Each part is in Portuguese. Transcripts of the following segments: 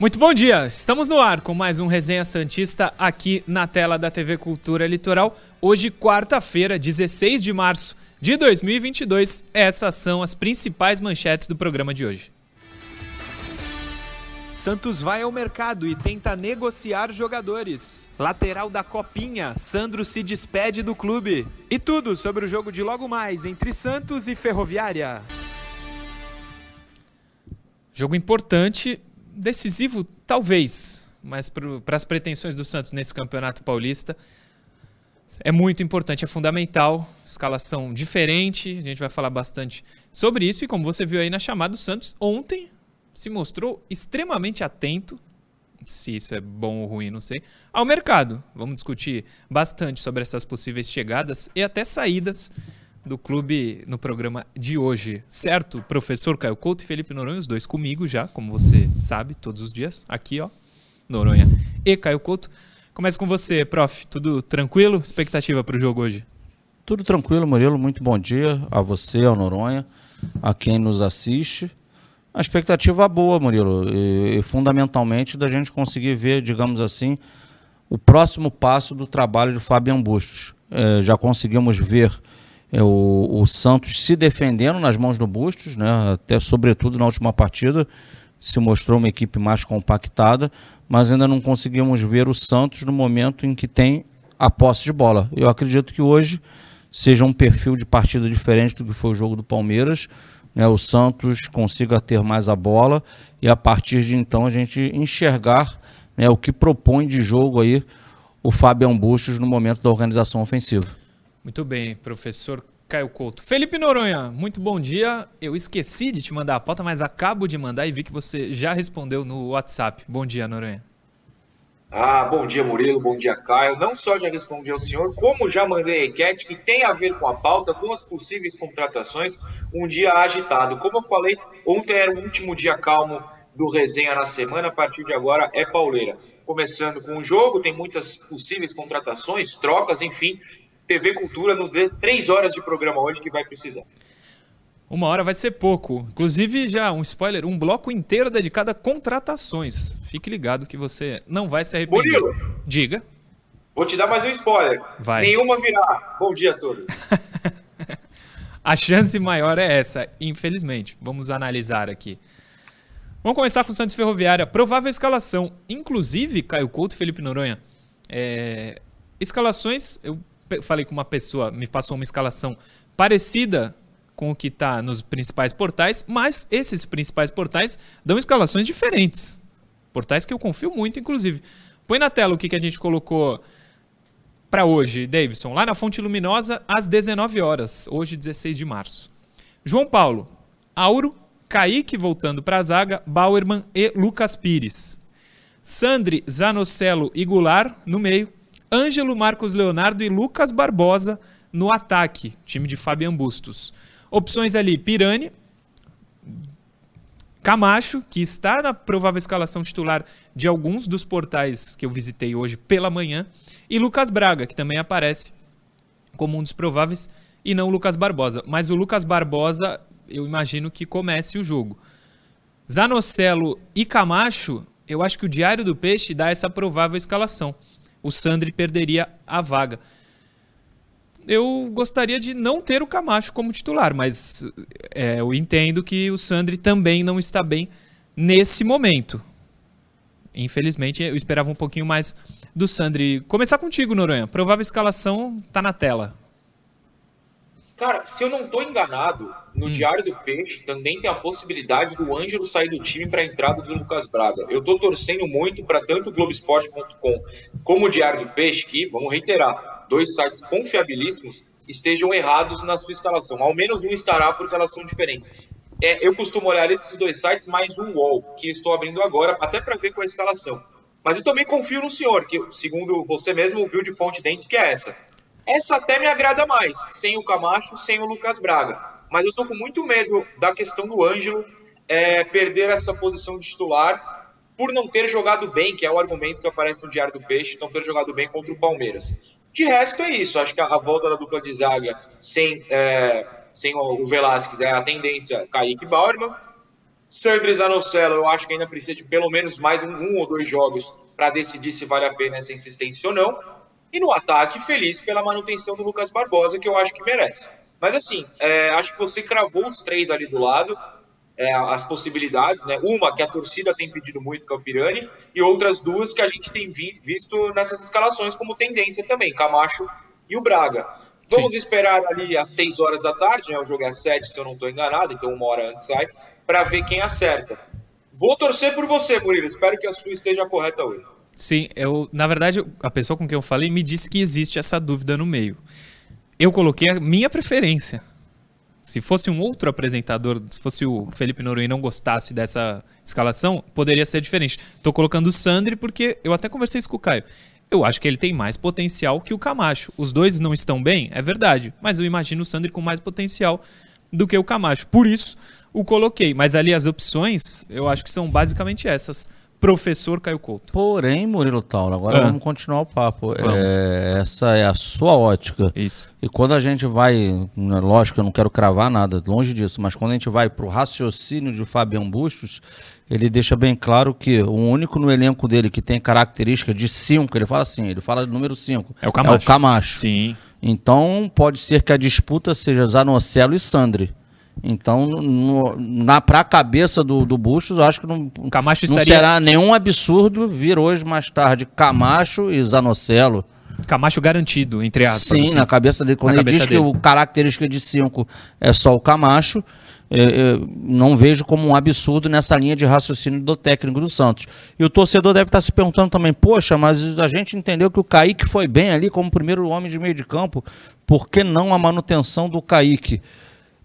Muito bom dia, estamos no ar com mais um Resenha Santista aqui na tela da TV Cultura Litoral. Hoje, quarta-feira, 16 de março de 2022. Essas são as principais manchetes do programa de hoje. Santos vai ao mercado e tenta negociar jogadores. Lateral da Copinha, Sandro se despede do clube. E tudo sobre o jogo de logo mais entre Santos e Ferroviária. Jogo importante decisivo, talvez, mas para as pretensões do Santos nesse campeonato paulista, é muito importante, é fundamental. Escalação diferente, a gente vai falar bastante sobre isso. E como você viu aí na chamada, o Santos ontem se mostrou extremamente atento, se isso é bom ou ruim, não sei, ao mercado. Vamos discutir bastante sobre essas possíveis chegadas e até saídas do clube no programa de hoje, certo? Professor Caio Couto e Felipe Noronha, os dois comigo já, como você sabe, todos os dias, aqui, ó, Noronha e Caio Couto. Começa com você, prof. Tudo tranquilo? Expectativa para o jogo hoje? Tudo tranquilo, Murilo. Muito bom dia a você, ao Noronha, a quem nos assiste. A expectativa boa, Murilo, e, e fundamentalmente da gente conseguir ver, digamos assim, o próximo passo do trabalho de Fabian Bustos. É, já conseguimos ver o, o, Santos se defendendo nas mãos do Bustos, né? até sobretudo na última partida, se mostrou uma equipe mais compactada, mas ainda não conseguimos ver o Santos no momento em que tem a posse de bola. Eu acredito que hoje seja um perfil de partida diferente do que foi o jogo do Palmeiras. Né? O Santos consiga ter mais a bola e a partir de então a gente enxergar né, o que propõe de jogo aí o Fabian Bustos no momento da organização ofensiva. Muito bem, professor Caio Couto. Felipe Noronha, muito bom dia. Eu esqueci de te mandar a pauta, mas acabo de mandar e vi que você já respondeu no WhatsApp. Bom dia, Noronha. Ah, bom dia, Murilo, bom dia, Caio. Não só já respondi ao senhor, como já mandei a enquete que tem a ver com a pauta, com as possíveis contratações, um dia agitado. Como eu falei, ontem era o último dia calmo do resenha na semana, a partir de agora é pauleira. Começando com o jogo, tem muitas possíveis contratações, trocas, enfim, TV Cultura nos dê três horas de programa hoje que vai precisar. Uma hora vai ser pouco. Inclusive, já um spoiler, um bloco inteiro dedicado a contratações. Fique ligado que você não vai se arrepender. Murilo, Diga. Vou te dar mais um spoiler. Vai. Nenhuma virá. Bom dia a todos. a chance maior é essa, infelizmente. Vamos analisar aqui. Vamos começar com o Santos Ferroviária. Provável escalação. Inclusive, Caio Couto e Felipe Noronha. É... Escalações, eu falei com uma pessoa, me passou uma escalação parecida com o que está nos principais portais, mas esses principais portais dão escalações diferentes. Portais que eu confio muito, inclusive. Põe na tela o que, que a gente colocou para hoje, Davidson. Lá na Fonte Luminosa, às 19 horas, hoje, 16 de março. João Paulo, Auro, Kaique voltando para a zaga, Bauerman e Lucas Pires. Sandri, Zanocelo e Goulart no meio. Ângelo Marcos Leonardo e Lucas Barbosa no ataque, time de Fabian Bustos. Opções ali: Pirani, Camacho, que está na provável escalação titular de alguns dos portais que eu visitei hoje pela manhã, e Lucas Braga, que também aparece como um dos prováveis, e não o Lucas Barbosa. Mas o Lucas Barbosa, eu imagino que comece o jogo. Zanocelo e Camacho, eu acho que o Diário do Peixe dá essa provável escalação o Sandri perderia a vaga. Eu gostaria de não ter o Camacho como titular, mas é, eu entendo que o Sandri também não está bem nesse momento. Infelizmente, eu esperava um pouquinho mais do Sandri. Começar contigo, Noronha. Provável escalação está na tela. Cara, se eu não estou enganado, no hum. Diário do Peixe também tem a possibilidade do Ângelo sair do time para a entrada do Lucas Braga. Eu estou torcendo muito para tanto o Globoesporte.com como o Diário do Peixe, que, vamos reiterar, dois sites confiabilíssimos, estejam errados na sua escalação. Ao menos um estará, porque elas são diferentes. É, eu costumo olhar esses dois sites mais um UOL, que estou abrindo agora, até para ver qual é a escalação. Mas eu também confio no senhor, que segundo você mesmo viu de fonte dentro, que é essa essa até me agrada mais, sem o Camacho, sem o Lucas Braga. Mas eu tô com muito medo da questão do Ângelo é, perder essa posição de titular por não ter jogado bem, que é o argumento que aparece no Diário do Peixe, não ter jogado bem contra o Palmeiras. De resto é isso, acho que a, volta da dupla de zaga sem, é, sem o Velasquez é a tendência Kaique Bauerman. Sandro Zanocelo, eu acho que ainda precisa de pelo menos mais um, um ou dois jogos para decidir se vale a pena essa insistência ou não. E no ataque, feliz pela manutenção do Lucas Barbosa, que eu acho que merece. Mas assim, é, acho que você cravou os três ali do lado, é, as possibilidades, né? Uma que a torcida tem pedido muito, que é o Pirani, e outras duas que a gente tem vi, visto nessas escalações como tendência também, Camacho e o Braga. Vamos Sim. esperar ali às 6 horas da tarde, né? O jogo é às 7, se eu não estou enganado, então uma hora antes sai, para ver quem acerta. Vou torcer por você, Murilo. Espero que a sua esteja correta hoje. Sim, eu, na verdade, a pessoa com quem eu falei me disse que existe essa dúvida no meio. Eu coloquei a minha preferência. Se fosse um outro apresentador, se fosse o Felipe Noronha não gostasse dessa escalação, poderia ser diferente. Estou colocando o Sandri porque eu até conversei isso com o Caio. Eu acho que ele tem mais potencial que o Camacho. Os dois não estão bem, é verdade, mas eu imagino o Sandri com mais potencial do que o Camacho. Por isso, o coloquei. Mas ali as opções, eu acho que são basicamente essas professor Caio Couto. Porém, Murilo Tauro, agora ah. vamos continuar o papo. É, essa é a sua ótica. Isso. E quando a gente vai, né, lógico, eu não quero cravar nada, longe disso, mas quando a gente vai para o raciocínio de Fabian Bustos, ele deixa bem claro que o único no elenco dele que tem característica de 5, ele fala assim, ele fala do número 5. É o Camacho. É o Camacho. Sim. Então pode ser que a disputa seja Zanocelo e Sandri. Então, no, na pra cabeça do, do Bustos, eu acho que não, Camacho não estaria... será nenhum absurdo vir hoje mais tarde Camacho e Zanocelo. Camacho garantido, entre aspas. Sim, assim. na cabeça dele. Quando na ele diz dele. que o característica de 5 é só o Camacho, eu, eu não vejo como um absurdo nessa linha de raciocínio do técnico do Santos. E o torcedor deve estar se perguntando também, poxa, mas a gente entendeu que o Kaique foi bem ali como primeiro homem de meio de campo, por que não a manutenção do Kaique?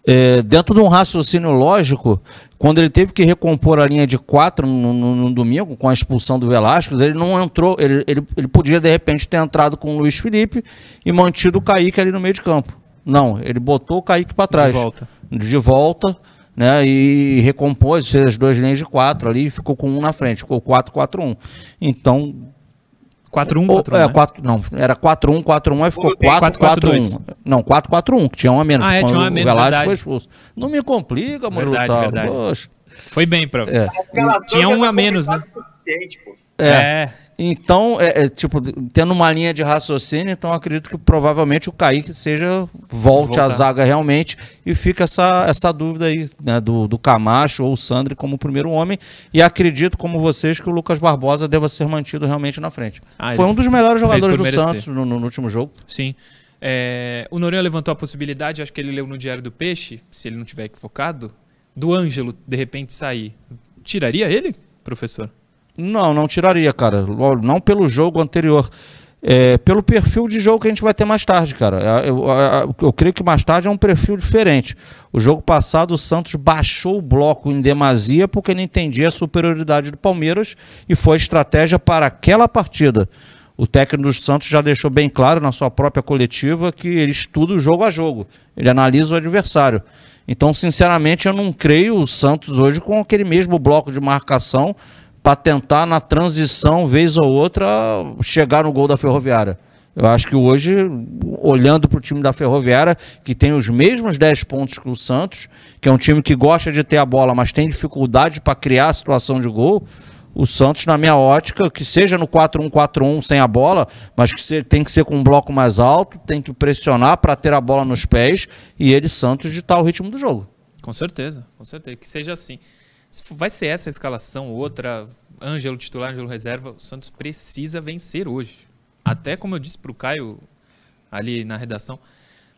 É, dentro de um raciocínio lógico, quando ele teve que recompor a linha de quatro no, no, no domingo, com a expulsão do Velasquez, ele não entrou, ele, ele, ele, podia de repente ter entrado com o Luiz Felipe e mantido o Kaique ali no meio de campo. Não, ele botou o Kaique para trás. De volta. De volta, né? E recompôs, fez as duas linhas de quatro ali e ficou com um na frente, ficou 4-4-1. Então, 4-1, 4-1. É, 4, não, era 4-1, 4-1, aí ficou 4-4-1. Não, 4-4-1, que tinha um a menos. Ah, é, tinha um a menos. O Velasco foi expulso. Não me complica, mano. Verdade, verdade. Poxa. Foi bem, pra. É. Tinha um a menos, né? É. é. Então, é, é, tipo, tendo uma linha de raciocínio, então acredito que provavelmente o Kaique seja volte à zaga realmente e fica essa, essa dúvida aí, né, do, do Camacho ou o Sandri como primeiro homem. E acredito, como vocês, que o Lucas Barbosa deva ser mantido realmente na frente. Ah, Foi um dos melhores jogadores do Santos no, no, último jogo. Sim. É, o Noronha levantou a possibilidade, acho que ele leu no Diário do Peixe, se ele não tiver equivocado, do Ângelo de repente sair. Tiraria ele, professor? Não, não tiraria, cara. Não pelo jogo anterior. É, pelo perfil de jogo que a gente vai ter mais tarde, cara. É, eu, eu, eu, creio que mais tarde é um perfil diferente. O jogo passado, o Santos baixou o bloco em demasia porque não entendia a superioridade do Palmeiras e foi estratégia para aquela partida. O técnico do Santos já deixou bem claro na sua própria coletiva que ele estuda o jogo a jogo, ele analisa o adversário. Então, sinceramente, eu não creio o Santos hoje com aquele mesmo bloco de marcação para tentar na transição, vez ou outra, chegar no gol da Ferroviária. Eu acho que hoje, olhando para o time da Ferroviária, que tem os mesmos 10 pontos que o Santos, que é um time que gosta de ter a bola, mas tem dificuldade para criar a situação de gol, o Santos, na minha ótica, que seja no 4-1-4-1 sem a bola, mas que tem que ser com um bloco mais alto, tem que pressionar para ter a bola nos pés e ele, Santos, ditar o ritmo do jogo. Com certeza, com certeza. Que seja assim vai ser essa a escalação, outra, Ângelo titular, Ângelo reserva, o Santos precisa vencer hoje. Até como eu disse para o Caio ali na redação,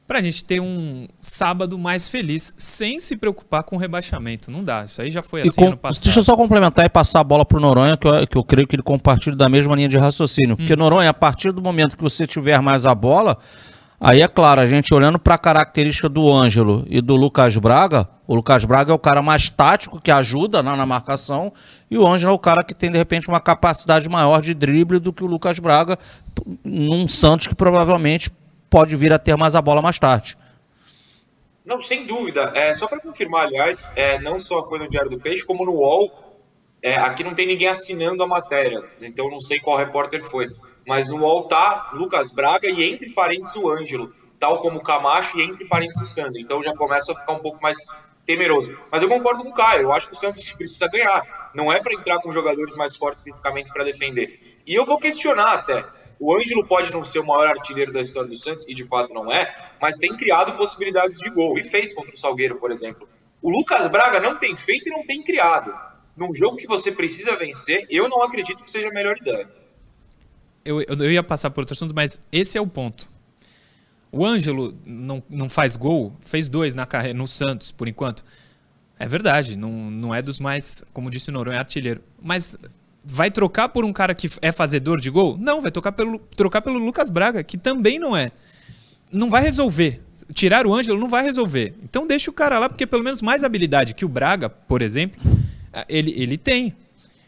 para a gente ter um sábado mais feliz, sem se preocupar com o rebaixamento. Não dá, isso aí já foi assim com, ano passado. Deixa eu só complementar e passar a bola para o Noronha, que eu, que eu creio que ele compartilha da mesma linha de raciocínio. Porque, hum. Noronha, a partir do momento que você tiver mais a bola, Aí é claro, a gente olhando para a característica do Ângelo e do Lucas Braga, o Lucas Braga é o cara mais tático que ajuda na, na marcação e o Ângelo é o cara que tem de repente uma capacidade maior de drible do que o Lucas Braga num Santos que provavelmente pode vir a ter mais a bola mais tarde. Não, sem dúvida. É, só para confirmar, aliás, é, não só foi no Diário do Peixe, como no UOL, é, aqui não tem ninguém assinando a matéria, então não sei qual repórter foi. Mas no tá Lucas Braga e entre parênteses o Ângelo, tal como o Camacho e entre parênteses o Sandro. Então já começa a ficar um pouco mais temeroso. Mas eu concordo com o Caio, eu acho que o Santos precisa ganhar. Não é para entrar com jogadores mais fortes fisicamente para defender. E eu vou questionar até. O Ângelo pode não ser o maior artilheiro da história do Santos, e de fato não é, mas tem criado possibilidades de gol. E fez contra o Salgueiro, por exemplo. O Lucas Braga não tem feito e não tem criado. Num jogo que você precisa vencer, eu não acredito que seja a melhor ideia. Eu, eu ia passar por outro assunto, mas esse é o ponto. O Ângelo não, não faz gol, fez dois na carreira no Santos, por enquanto. É verdade, não, não é dos mais, como disse o Noronha, é artilheiro. Mas vai trocar por um cara que é fazedor de gol? Não, vai trocar pelo, trocar pelo Lucas Braga, que também não é. Não vai resolver. Tirar o Ângelo não vai resolver. Então deixa o cara lá, porque pelo menos mais habilidade que o Braga, por exemplo, ele, ele tem.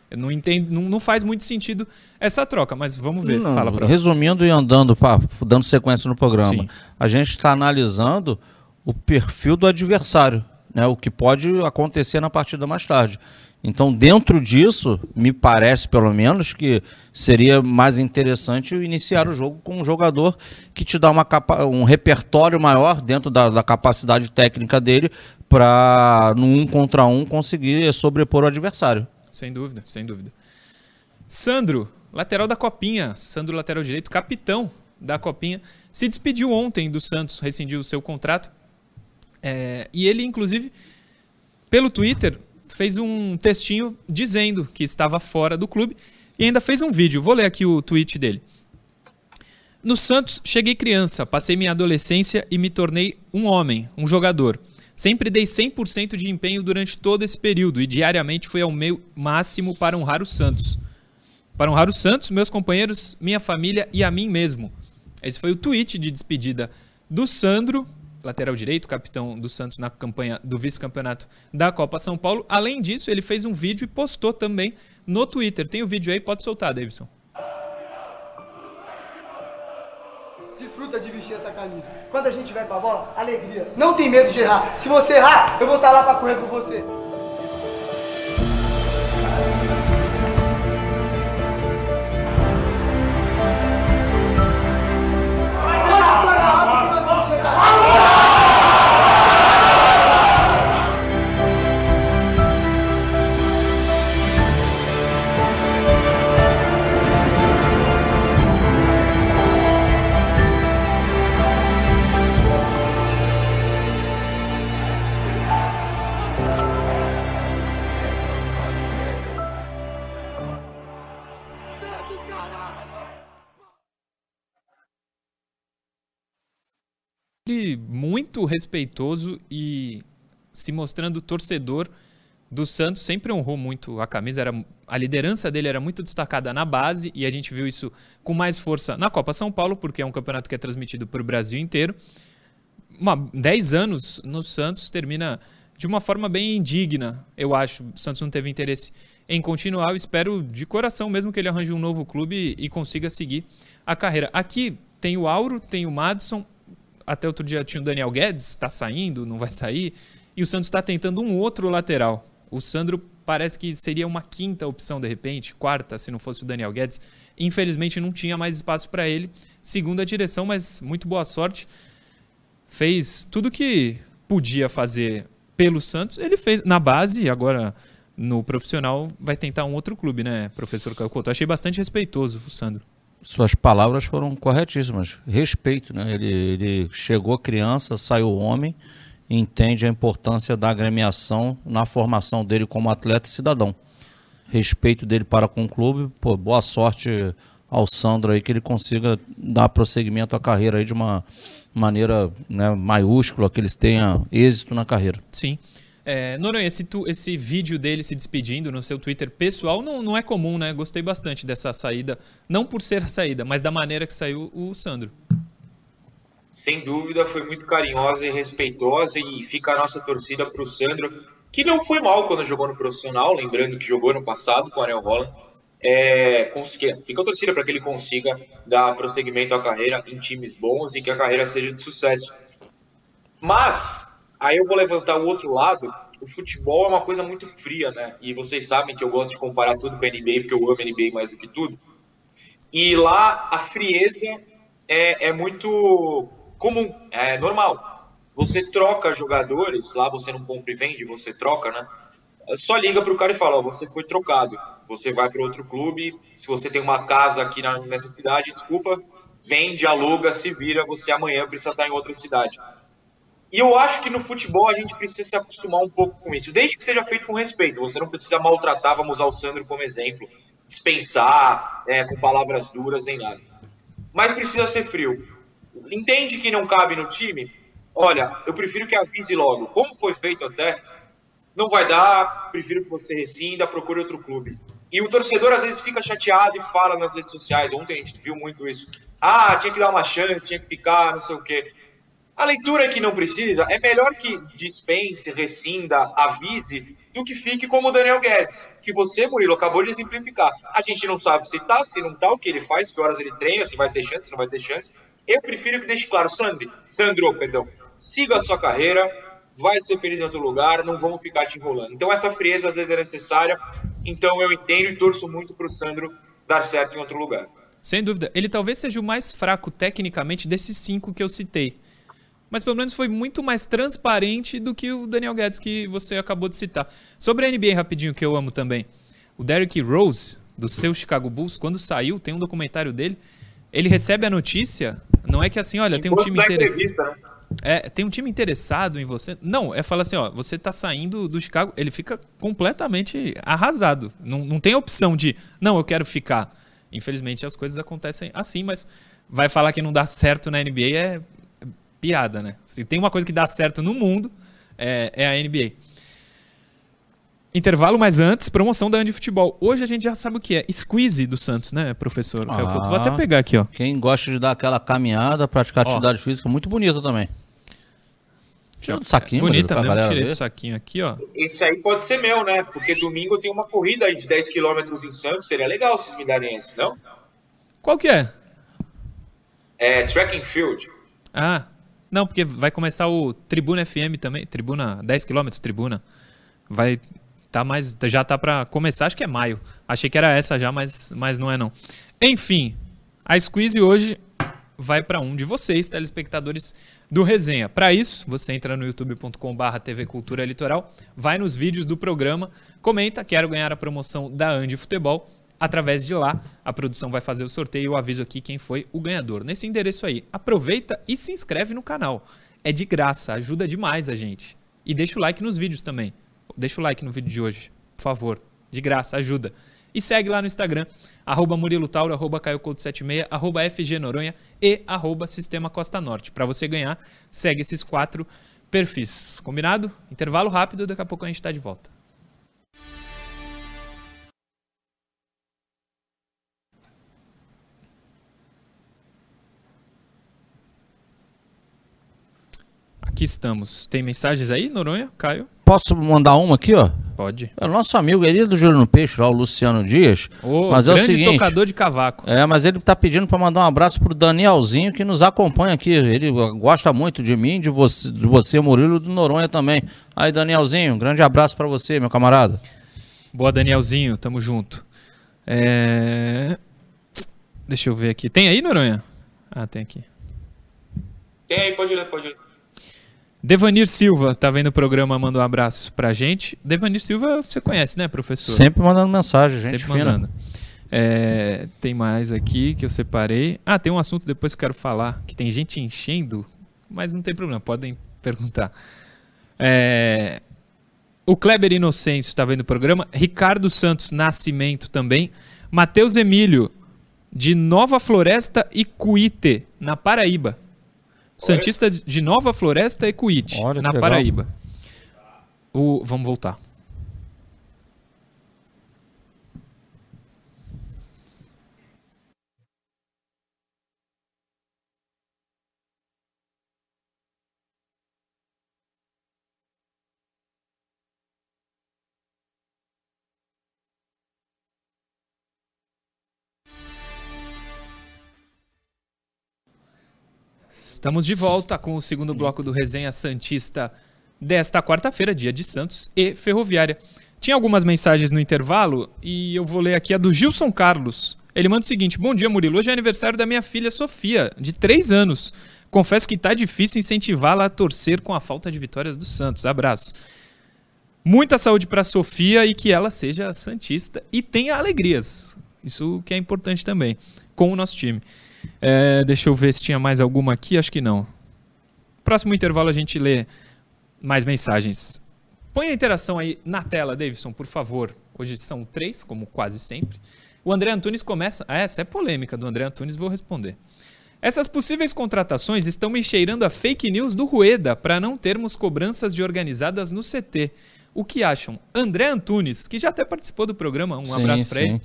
Eu não entendo, não, não, faz muito sentido essa troca, mas vamos ver. Não, Fala pra resumindo e andando, dando sequência no programa, Sim. a gente está analisando o perfil do adversário, né, o que pode acontecer na partida mais tarde. Então, dentro disso, me parece pelo menos que seria mais interessante iniciar o jogo com um jogador que te dá uma capa um repertório maior dentro da, da capacidade técnica dele para, no um contra um, conseguir sobrepor o adversário. Sem dúvida, sem dúvida. Sandro, lateral da Copinha. Sandro, lateral direito, capitão da Copinha. Se despediu ontem do Santos, rescindiu o seu contrato. É, e ele, inclusive, pelo Twitter, fez um textinho dizendo que estava fora do clube e ainda fez um vídeo. Vou ler aqui o tweet dele. No Santos, cheguei criança, passei minha adolescência e me tornei um homem, um jogador. Sempre dei 100% de empenho durante todo esse período e diariamente fui ao meu máximo para honrar o Santos. Para honrar o Santos, meus companheiros, minha família e a mim mesmo. Esse foi o tweet de despedida do Sandro, lateral direito, capitão do Santos na campanha do vice-campeonato da Copa São Paulo. Além disso, ele fez um vídeo e postou também no Twitter. Tem o vídeo aí, pode soltar, Davidson. Desfruta de vestir essa camisa. Quando a gente vai pra bola, alegria. Não tem medo de errar. Se você errar, eu vou estar tá lá pra correr com você. Muito respeitoso e se mostrando torcedor do Santos, sempre honrou muito a camisa, era, a liderança dele era muito destacada na base e a gente viu isso com mais força na Copa São Paulo, porque é um campeonato que é transmitido para o Brasil inteiro. Uma, 10 anos no Santos termina de uma forma bem indigna, eu acho. O Santos não teve interesse em continuar. Eu espero de coração mesmo que ele arranje um novo clube e consiga seguir a carreira. Aqui tem o Auro, tem o Madison, até outro dia tinha o Daniel Guedes, está saindo, não vai sair. E o Santos está tentando um outro lateral. O Sandro parece que seria uma quinta opção de repente, quarta, se não fosse o Daniel Guedes. Infelizmente não tinha mais espaço para ele. Segunda direção, mas muito boa sorte. Fez tudo que podia fazer pelo Santos, ele fez na base e agora no profissional vai tentar um outro clube, né, professor Caio? Achei bastante respeitoso o Sandro suas palavras foram corretíssimas. Respeito, né? Ele, ele chegou criança, saiu homem, entende a importância da agremiação na formação dele como atleta e cidadão. Respeito dele para com o clube. Pô, boa sorte ao Sandro aí que ele consiga dar prosseguimento à carreira aí de uma maneira né, maiúscula, que eles tenham êxito na carreira. Sim. É, Noronha, esse, tu, esse vídeo dele se despedindo no seu Twitter pessoal não, não é comum, né? Gostei bastante dessa saída. Não por ser a saída, mas da maneira que saiu o Sandro. Sem dúvida, foi muito carinhosa e respeitosa. E fica a nossa torcida para o Sandro, que não foi mal quando jogou no profissional, lembrando que jogou no passado com o Ariel Holland. É, fica a torcida para que ele consiga dar prosseguimento à carreira em times bons e que a carreira seja de sucesso. Mas Aí eu vou levantar o outro lado. O futebol é uma coisa muito fria, né? E vocês sabem que eu gosto de comparar tudo com a NBA, porque eu amo a NBA mais do que tudo. E lá a frieza é, é muito comum, é normal. você troca jogadores, lá você não compra e vende, você troca, né? Só liga pro cara e fala, ó, você foi trocado, você vai para outro clube, se você tem uma casa aqui na, nessa cidade, desculpa, vende, aluga, se vira, você amanhã precisa estar em outra cidade. E eu acho que no futebol a gente precisa se acostumar um pouco com isso, desde que seja feito com respeito. Você não precisa maltratar, vamos usar o Sandro como exemplo, dispensar é, com palavras duras nem nada. Mas precisa ser frio. Entende que não cabe no time? Olha, eu prefiro que avise logo. Como foi feito até, não vai dar, prefiro que você rescinda, procure outro clube. E o torcedor às vezes fica chateado e fala nas redes sociais. Ontem a gente viu muito isso. Ah, tinha que dar uma chance, tinha que ficar, não sei o quê. A leitura que não precisa, é melhor que dispense, rescinda, avise, do que fique como o Daniel Guedes, que você, Murilo, acabou de exemplificar. A gente não sabe se tá, se não tá, o que ele faz, que horas ele treina, se vai ter chance, se não vai ter chance. Eu prefiro que deixe claro, Sandro, Sandro, perdão, siga a sua carreira, vai ser feliz em outro lugar, não vamos ficar te enrolando. Então essa frieza às vezes é necessária, então eu entendo e torço muito para o Sandro dar certo em outro lugar. Sem dúvida. Ele talvez seja o mais fraco tecnicamente desses cinco que eu citei mas pelo menos foi muito mais transparente do que o Daniel Guedes que você acabou de citar. Sobre a NBA rapidinho que eu amo também. O Derrick Rose do seu Chicago Bulls, quando saiu, tem um documentário dele, ele recebe a notícia, não é que assim, olha, tem um time interessado. Né? É, tem um time interessado em você. Não, é falar assim, ó, você tá saindo do Chicago, ele fica completamente arrasado. Não, não tem opção de, não, eu quero ficar. Infelizmente as coisas acontecem assim, mas vai falar que não dá certo na NBA é, piada, né? Se tem uma coisa que dá certo no mundo, é, é a NBA. Intervalo, mas antes, promoção da Andy Futebol. Hoje a gente já sabe o que é. Squeeze do Santos, né, professor? Ah, Vou até pegar aqui, ó. Quem gosta de dar aquela caminhada, praticar ó. atividade física, muito bonita também. Tira do saquinho, é, Bonita mesmo, tirei ver. do saquinho aqui, ó. Esse aí pode ser meu, né? Porque domingo tem uma corrida aí de 10 km em Santos. Seria legal vocês me darem esse, não? Qual que é? É Track and Field. Ah, não, porque vai começar o Tribuna FM também, Tribuna 10 km, Tribuna. Vai tá mais já tá para começar, acho que é maio. Achei que era essa já, mas mas não é não. Enfim, a squeeze hoje vai para um de vocês, telespectadores do Resenha. Para isso, você entra no youtube.com/barra TV Cultura Litoral, vai nos vídeos do programa, comenta, quero ganhar a promoção da Andi Futebol Através de lá, a produção vai fazer o sorteio e eu aviso aqui quem foi o ganhador. Nesse endereço aí, aproveita e se inscreve no canal. É de graça, ajuda demais a gente. E deixa o like nos vídeos também. Deixa o like no vídeo de hoje, por favor. De graça, ajuda. E segue lá no Instagram, arroba Murilo Tauro, arroba 76 arroba FG Noronha e arroba Sistema Costa Norte. Para você ganhar, segue esses quatro perfis. Combinado? Intervalo rápido, daqui a pouco a gente está de volta. Aqui estamos. Tem mensagens aí, Noronha, Caio? Posso mandar uma aqui, ó? Pode. É o nosso amigo ele é do Júlio no Peixe, lá, o Luciano Dias. Oh, mas grande é o seguinte, tocador de cavaco. É, mas ele tá pedindo para mandar um abraço pro Danielzinho, que nos acompanha aqui. Ele gosta muito de mim, de você, de você Murilo, do Noronha também. Aí, Danielzinho, um grande abraço para você, meu camarada. Boa, Danielzinho, tamo junto. É... Deixa eu ver aqui. Tem aí, Noronha? Ah, tem aqui. Tem aí, pode ler, pode ler. Devanir Silva tá vendo o programa, manda um abraço pra gente. Devanir Silva, você conhece, né, professor? Sempre mandando mensagem, gente. Sempre fina. mandando. É, tem mais aqui que eu separei. Ah, tem um assunto depois que eu quero falar, que tem gente enchendo, mas não tem problema, podem perguntar. É, o Kleber Inocêncio está vendo o programa. Ricardo Santos Nascimento também. Matheus Emílio, de Nova Floresta e Cuíte, na Paraíba. Santista de Nova Floresta e Cuíte, na Paraíba. O, vamos voltar. Estamos de volta com o segundo bloco do Resenha Santista desta quarta-feira, dia de Santos e Ferroviária. Tinha algumas mensagens no intervalo e eu vou ler aqui a do Gilson Carlos. Ele manda o seguinte: Bom dia, Murilo. Hoje é aniversário da minha filha Sofia, de 3 anos. Confesso que tá difícil incentivá-la a torcer com a falta de vitórias do Santos. Abraço. Muita saúde para Sofia e que ela seja santista e tenha alegrias. Isso que é importante também com o nosso time. É, deixa eu ver se tinha mais alguma aqui. Acho que não. Próximo intervalo a gente lê mais mensagens. Põe a interação aí na tela, Davidson, por favor. Hoje são três, como quase sempre. O André Antunes começa. Ah, essa é polêmica do André Antunes, vou responder. Essas possíveis contratações estão me cheirando a fake news do Rueda para não termos cobranças de organizadas no CT. O que acham? André Antunes, que já até participou do programa, um Sim, abraço para ele.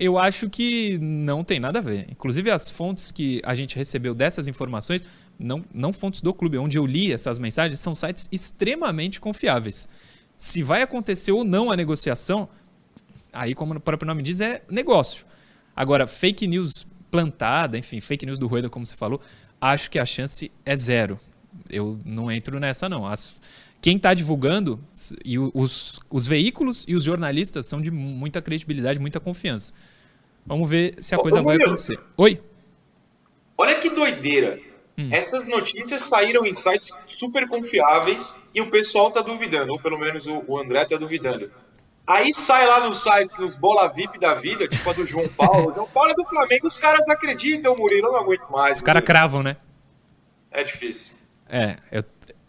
Eu acho que não tem nada a ver. Inclusive, as fontes que a gente recebeu dessas informações, não, não fontes do clube, onde eu li essas mensagens, são sites extremamente confiáveis. Se vai acontecer ou não a negociação, aí, como o próprio nome diz, é negócio. Agora, fake news plantada, enfim, fake news do Rueda, como você falou, acho que a chance é zero. Eu não entro nessa, não. As- quem está divulgando, e os, os veículos e os jornalistas são de muita credibilidade, muita confiança. Vamos ver se a Ô, coisa vai acontecer. Oi? Olha que doideira. Hum. Essas notícias saíram em sites super confiáveis e o pessoal tá duvidando, ou pelo menos o, o André tá duvidando. Aí sai lá nos sites, nos bola VIP da vida, tipo a do João Paulo. João Paulo é do Flamengo, os caras acreditam, Murilo, eu não aguento mais. Os caras cravam, né? É difícil. É, eu,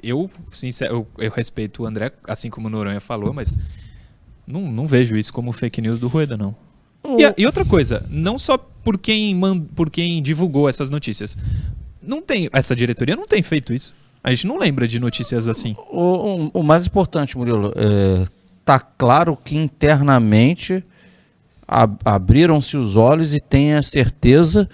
eu, sincero, eu, eu respeito o André, assim como o Noronha falou, mas não, não vejo isso como fake news do Rueda, não. E, a- e outra coisa, não só por quem, man, por quem divulgou essas notícias. Não tem, essa diretoria não tem feito isso. A gente não lembra de notícias assim. O, o- o mais importante, Murilo, é, tá claro que internamente ab- abriram-se os olhos e tem a certeza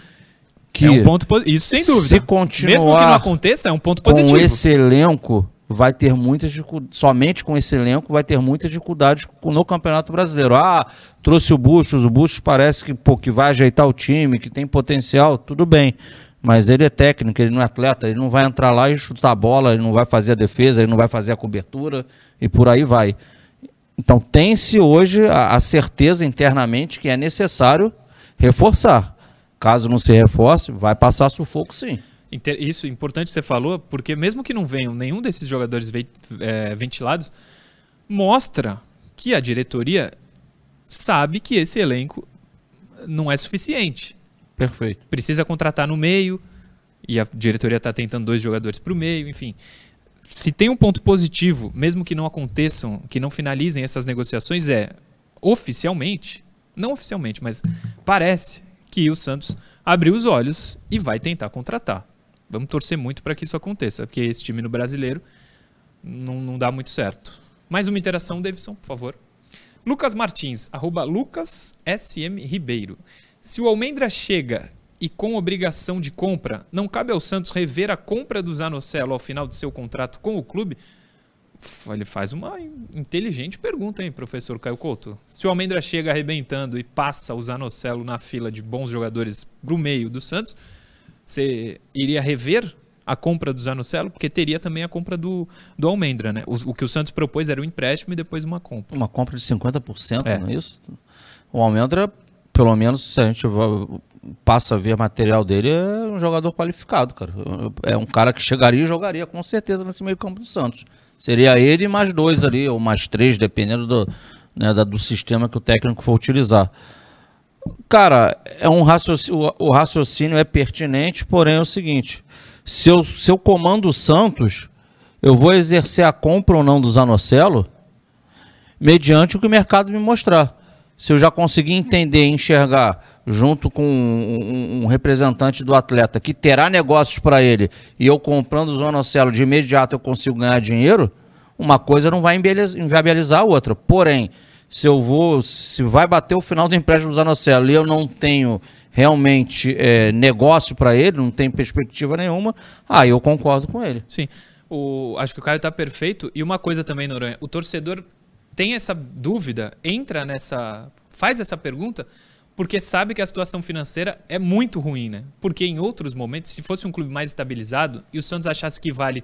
que é um ponto po- isso sem dúvida. se continuar Mesmo que não aconteça, é um ponto com positivo. esse elenco vai ter muitas dificuldades, somente com esse elenco vai ter muitas dificuldades com- no Campeonato Brasileiro. Ah, trouxe o Bustos, o Bustos parece que, pô, que vai ajeitar o time, que tem potencial, tudo bem. Mas ele é técnico, ele não é atleta, ele não vai entrar lá e chutar a bola, ele não vai fazer a defesa, ele não vai fazer a cobertura e por aí vai. Então tem-se hoje a, a certeza internamente que é necessário reforçar. Caso não se reforce, vai passar sufoco sim. Isso, importante você falou, porque mesmo que não venham nenhum desses jogadores é, ventilados, mostra que a diretoria sabe que esse elenco não é suficiente. Perfeito. Precisa contratar no meio, e a diretoria está tentando dois jogadores para o meio, enfim. Se tem um ponto positivo, mesmo que não aconteçam, que não finalizem essas negociações, é oficialmente, não oficialmente, mas parece que o Santos abriu os olhos e vai tentar contratar. Vamos torcer muito para que isso aconteça, porque esse time no brasileiro não, não dá muito certo. Mais uma interação, Davidson, por favor. Lucas Martins, arroba Lucas SM Ribeiro. Se o Almendra chega e com obrigação de compra, não cabe ao Santos rever a compra do Zanocelo ao final de seu contrato com o clube? Ele faz uma in- inteligente pergunta, hein, professor Caio Couto? Se o Almendra chega arrebentando e passa o Zanocelo na fila de bons jogadores para o meio do Santos, você iria rever a compra do Zanocelo? Porque teria também a compra do, do Almendra, né? O, o que o Santos propôs era um empréstimo e depois uma compra. Uma compra de 50%, É. não é isso? O Almendra, pelo menos se a gente passa a ver material dele, é um jogador qualificado, cara. É um cara que chegaria e jogaria com certeza nesse meio campo do Santos. Seria ele mais dois ali, ou mais três, dependendo do, né, do sistema que o técnico for utilizar. Cara, é um raciocínio, o, raciocínio é pertinente, porém é o seguinte: se eu, se eu comando o Santos, eu vou exercer a compra ou não do Zanocelo mediante o que o mercado me mostrar. Se eu já conseguir entender e enxergar junto com um, um- representante do atleta que terá negócios para ele e eu comprando o Zanocelo de imediato eu consigo ganhar dinheiro, uma coisa não vai inviabiliz- inviabilizar a outra. Porém, se eu vou, se vai bater o final do empréstimo do Zanocelo e eu não tenho realmente é, negócio para ele, não tenho perspectiva nenhuma, aí eu concordo com ele. Sim. O, acho que o Caio tá perfeito. E uma coisa também, Noronha, o torcedor tem essa dúvida, entra nessa. faz essa pergunta, porque sabe que a situação financeira é muito ruim, né? Porque em outros momentos, se fosse um clube mais estabilizado e o Santos achasse que vale.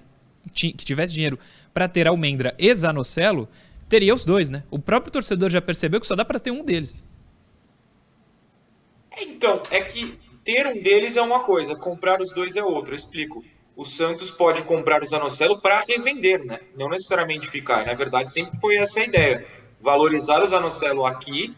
que tivesse dinheiro para ter Almendra e Zanocelo, teria os dois, né? O próprio torcedor já percebeu que só dá para ter um deles. Então, é que ter um deles é uma coisa, comprar os dois é outra, explico. o Santos pode comprar o Zanocelo para revender, né? Não necessariamente ficar. Na verdade, sempre foi essa a ideia. Valorizar o Zanocelo aqui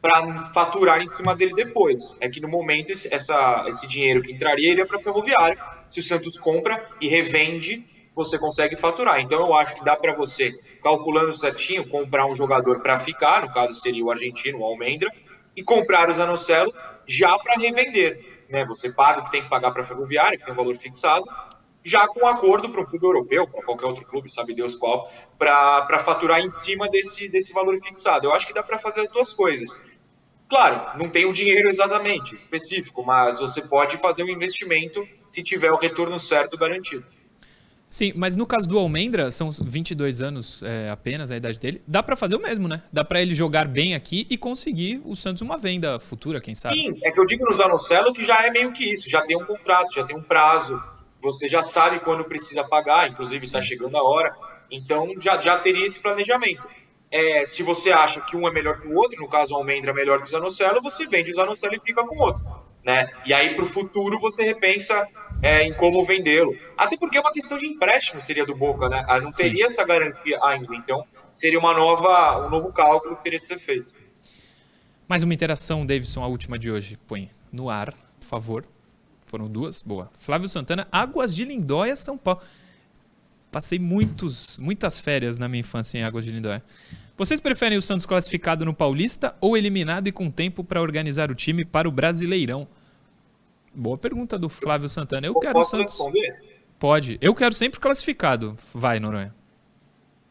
para faturar em cima dele depois. É que no momento esse, essa, esse dinheiro que entraria iria para a Ferroviária. Se o Santos compra e revende, você consegue faturar. Então eu acho que dá para você, calculando certinho, comprar um jogador para ficar, no caso seria o argentino, o Almendra, e comprar o Zanocelo já para revender. Né? Você paga o que tem que pagar para a Ferroviária, que tem um valor fixado, já com um acordo para um clube europeu, para qualquer outro clube, sabe Deus qual, para faturar em cima desse, desse valor fixado. Eu acho que dá para fazer as duas coisas. Claro, não tem o dinheiro exatamente específico, mas você pode fazer um investimento se tiver o retorno certo garantido. Sim, mas no caso do Almendra, são 22 anos é, apenas a idade dele, dá para fazer o mesmo, né? Dá para ele jogar bem aqui e conseguir o Santos uma venda futura, quem sabe? Sim, é que eu digo no Zanocelo que já é meio que isso, já tem um contrato, já tem um prazo, você já sabe quando precisa pagar, inclusive está chegando a hora, então já, já teria esse planejamento. É, se você acha que um é melhor que o outro, no caso o Almendra é melhor que o Zanocelo, você vende o Zanocelo e fica com o outro. Né? E aí para o futuro você repensa é, em como vendê-lo. Até porque é uma questão de empréstimo seria do Boca, né? Ah, não teria Sim. essa garantia ainda. Então seria uma nova, um novo cálculo que teria de ser feito. Mais uma interação, Davidson, a última de hoje. Põe no ar, por favor. Foram duas? Boa. Flávio Santana, Águas de Lindóia, São Paulo. Passei muitos, muitas férias na minha infância em Águas de Lindóia. Vocês preferem o Santos classificado no Paulista ou eliminado e com tempo para organizar o time para o Brasileirão? Boa pergunta do Flávio Santana. Eu, Eu quero o Santos. responder? Pode. Eu quero sempre classificado. Vai, Noronha.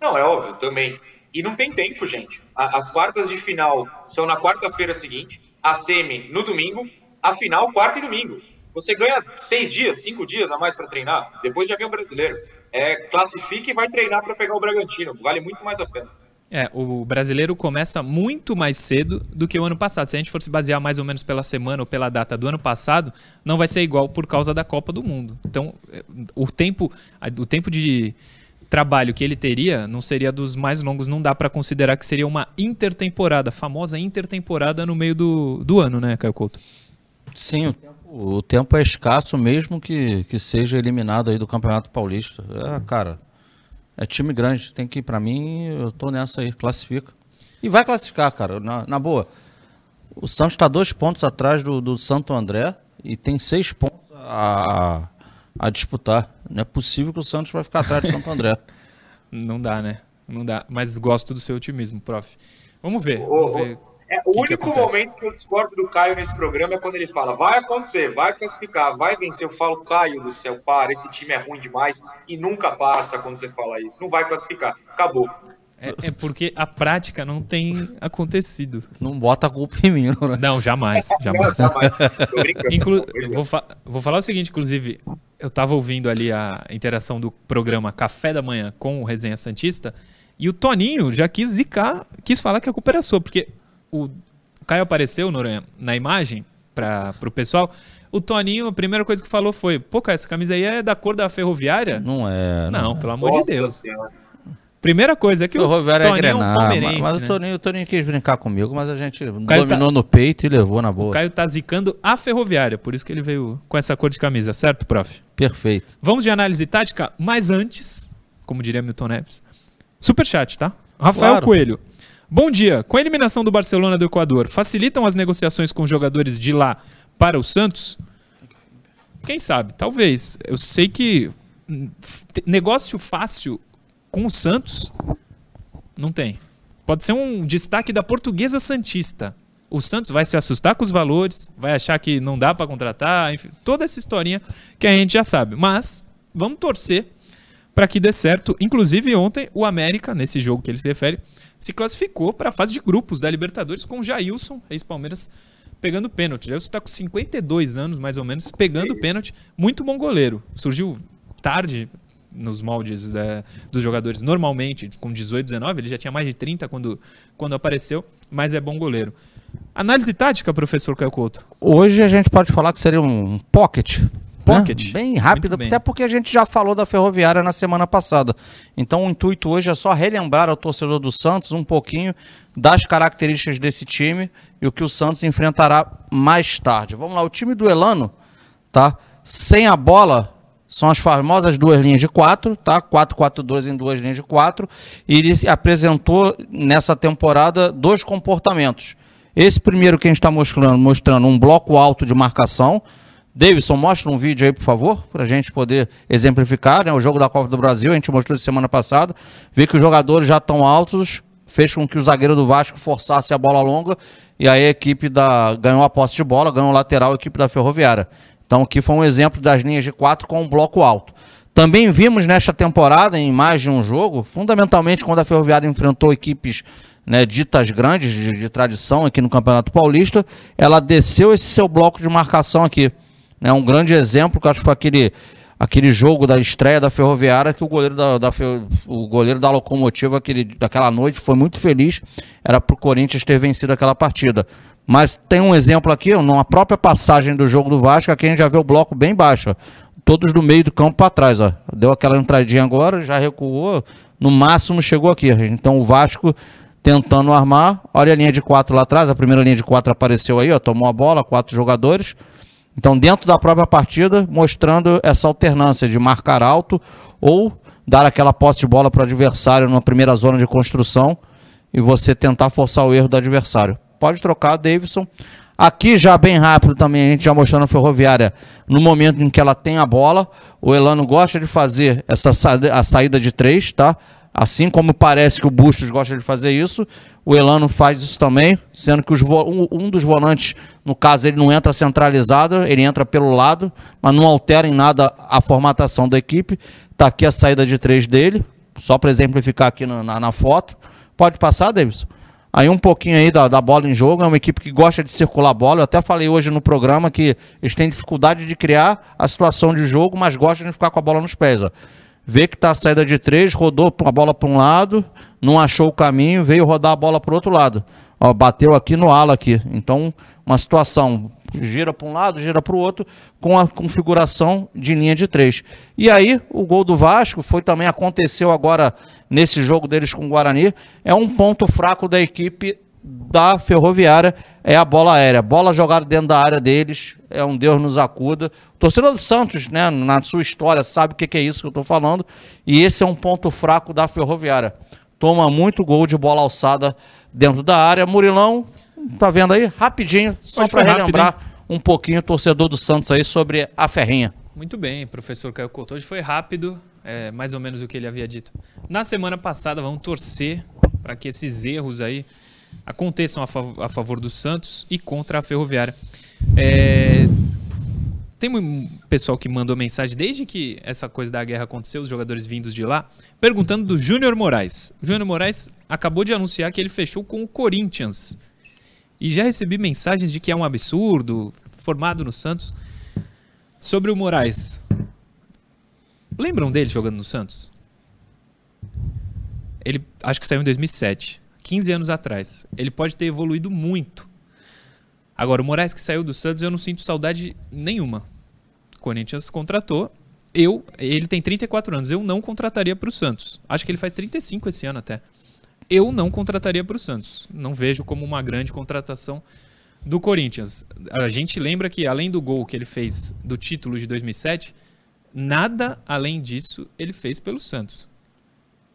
Não, é óbvio, também. E não tem tempo, gente. As quartas de final são na quarta-feira seguinte, a semi no domingo, a final quarta e domingo. Você ganha seis dias, cinco dias a mais para treinar. Depois já vem o brasileiro. É, classifique e vai treinar para pegar o Bragantino. Vale muito mais a pena. É, o brasileiro começa muito mais cedo do que o ano passado. Se a gente for se basear mais ou menos pela semana ou pela data do ano passado, não vai ser igual por causa da Copa do Mundo. Então, o tempo, o tempo de trabalho que ele teria não seria dos mais longos. Não dá para considerar que seria uma intertemporada, famosa intertemporada no meio do, do ano, né, Caio Couto? Sim, o tempo, o tempo é escasso mesmo que, que seja eliminado aí do Campeonato Paulista. É, cara, é time grande, tem que ir para mim, eu tô nessa aí, classifica. E vai classificar, cara, na, na boa. O Santos está dois pontos atrás do, do Santo André e tem seis pontos a, a, a disputar. Não é possível que o Santos vai ficar atrás do Santo André. Não dá, né? Não dá. Mas gosto do seu otimismo, prof. Vamos ver. Vamos ver. É, o que único que momento que eu discordo do Caio nesse programa é quando ele fala: vai acontecer, vai classificar, vai vencer. Eu falo, Caio do céu, para, esse time é ruim demais e nunca passa quando você fala isso. Não vai classificar, acabou. É, é porque a prática não tem acontecido. Não bota a culpa em mim, não, né? Não, jamais. jamais. não, jamais. Inclu vou, fa vou falar o seguinte, inclusive, eu estava ouvindo ali a interação do programa Café da Manhã com o Resenha Santista. E o Toninho já quis zicar, quis falar que a culpa era sua, porque o Caio apareceu, Noronha, na imagem para o pessoal. O Toninho, a primeira coisa que falou foi: pô, cara, essa camisa aí é da cor da ferroviária? Não é. Não, não pelo amor Nossa de Deus. Senhora. Primeira coisa é que o, é Toninho é Grenar, palmeirense, mas, né? o, Toninho, o Toninho quis brincar comigo, mas a gente tá dominou tá... no peito e levou na boa. O Caio tá zicando a ferroviária, por isso que ele veio com essa cor de camisa, certo, prof? Perfeito. Vamos de análise tática, mas antes, como diria Milton Neves, superchat, tá? Rafael Claro. Coelho. Bom dia. Com a eliminação do Barcelona do Equador, facilitam as negociações com jogadores de lá para o Santos? Quem sabe? Talvez. Eu sei que hum, negócio fácil com o Santos não tem. Pode ser um destaque da Portuguesa Santista. O Santos vai se assustar com os valores, vai achar que não dá para contratar, enfim, toda essa historinha que a gente já sabe. Mas vamos torcer para que dê certo. Inclusive ontem o América, nesse jogo que ele se refere, se classificou para a fase de grupos da Libertadores com o Jailson, ex-Palmeiras, pegando pênalti. Jailson está com 52 anos, mais ou menos, pegando pênalti. Muito bom goleiro. Surgiu tarde nos moldes né, dos jogadores, normalmente, com 18, 19, ele já tinha mais de 30 quando, quando apareceu, mas é bom goleiro. Análise tática, professor Caio Couto. Hoje a gente pode falar que seria um pocket. Né? Pocket. Bem rápido, Muito bem. até porque a gente já falou da Ferroviária na semana passada. Então o intuito hoje é só relembrar ao torcedor do Santos um pouquinho das características desse time e o que o Santos enfrentará mais tarde. Vamos lá, o time do Elano, tá? Sem a bola, São as famosas duas linhas de quatro, tá? 4-4-2 em duas linhas de quatro. E ele apresentou nessa temporada dois comportamentos. Esse primeiro que a gente está mostrando, mostrando um bloco alto de marcação. Davidson, mostra um vídeo aí, por favor, para a gente poder exemplificar. Né? O jogo da Copa do Brasil, a gente mostrou semana passada. Vê que os jogadores já estão altos, fez com que o zagueiro do Vasco forçasse a bola longa e aí a equipe da ganhou a posse de bola, ganhou o lateral a equipe da Ferroviária. Então aqui foi um exemplo das linhas de quatro com um bloco alto. Também vimos nesta temporada, em mais de um jogo, fundamentalmente quando a Ferroviária enfrentou equipes né, ditas grandes, de, de, tradição aqui no Campeonato Paulista, ela desceu esse seu bloco de marcação aqui. Né, um grande exemplo, que acho que foi aquele aquele jogo da estreia da Ferroviária que o goleiro da, da o goleiro da Locomotiva aquele, daquela noite foi muito feliz. Era para o Corinthians ter vencido aquela partida. Mas tem um exemplo aqui numa própria passagem do jogo do Vasco aqui a gente já vê o bloco bem baixo todos do meio do campo para trás ó. deu aquela entradinha agora já recuou no máximo chegou aqui então o Vasco tentando armar. Olha a linha de quatro lá atrás a primeira linha de quatro apareceu aí ó, tomou a bola quatro jogadores então, dentro da própria partida, mostrando essa alternância de marcar alto ou dar aquela posse de bola para o adversário na primeira zona de construção e você tentar forçar o erro do adversário. Pode trocar, Davidson. Aqui já bem rápido também, a gente já mostrando a Ferroviária no momento em que ela tem a bola. O Elano gosta de fazer essa a saída de três, tá? Assim como parece que o Bustos gosta de fazer isso, o Elano faz isso também, sendo que um, um, dos volantes, no caso, ele não entra centralizado, ele entra pelo lado, mas não altera em nada a formatação da equipe. Está aqui a saída de três dele, só para exemplificar aqui na, na, na, foto. Pode passar, Davidson? Aí um pouquinho aí da, da bola em jogo, é uma equipe que gosta de circular a bola. Eu até falei hoje no programa que eles têm dificuldade de criar a situação de jogo, mas gostam de ficar com a bola nos pés. Ó vê que está a saída de três, rodou a bola para um lado, não achou o caminho, veio rodar a bola para o outro lado. Ó, bateu aqui no ala aqui. Então, uma situação gira para um lado, gira para o outro, com a configuração de linha de três. E aí, o gol do Vasco foi também aconteceu agora nesse jogo deles com o Guarani. É um ponto fraco da equipe da Ferroviária é a bola aérea. Bola jogada dentro da área deles, é um Deus nos acuda. O torcedor do Santos, né, na sua história, sabe o que é isso que eu estou falando. E esse é um ponto fraco da Ferroviária. Toma muito gol de bola alçada dentro da área. Murilão, tá vendo aí? Rapidinho, só para relembrar rápido, um pouquinho o torcedor do Santos aí sobre a Ferrinha. Muito bem, professor Caio Couto. Hoje foi rápido, é mais ou menos o que ele havia dito. Na semana passada, vamos torcer para que esses erros aí aconteçam a, fav a favor do Santos e contra a Ferroviária. É, tem um pessoal que mandou mensagem desde que essa coisa da guerra aconteceu, os jogadores vindos de lá, perguntando do Júnior Moraes. O Júnior Moraes acabou de anunciar que ele fechou com o Corinthians. E já recebi mensagens de que é um absurdo, formado no Santos. Sobre o Moraes. Lembram dele jogando no Santos? Ele acho que saiu em 2007. 15 anos atrás. Ele pode ter evoluído muito. Agora, o Moraes que saiu do Santos, eu não sinto saudade nenhuma. O Corinthians contratou. Eu, ele tem 34 anos, eu não contrataria para o Santos. Acho que ele faz 35 esse ano até. Eu não contrataria para o Santos. Não vejo como uma grande contratação do Corinthians. A gente lembra que além do gol que ele fez do título de 2007, nada além disso ele fez pelo Santos.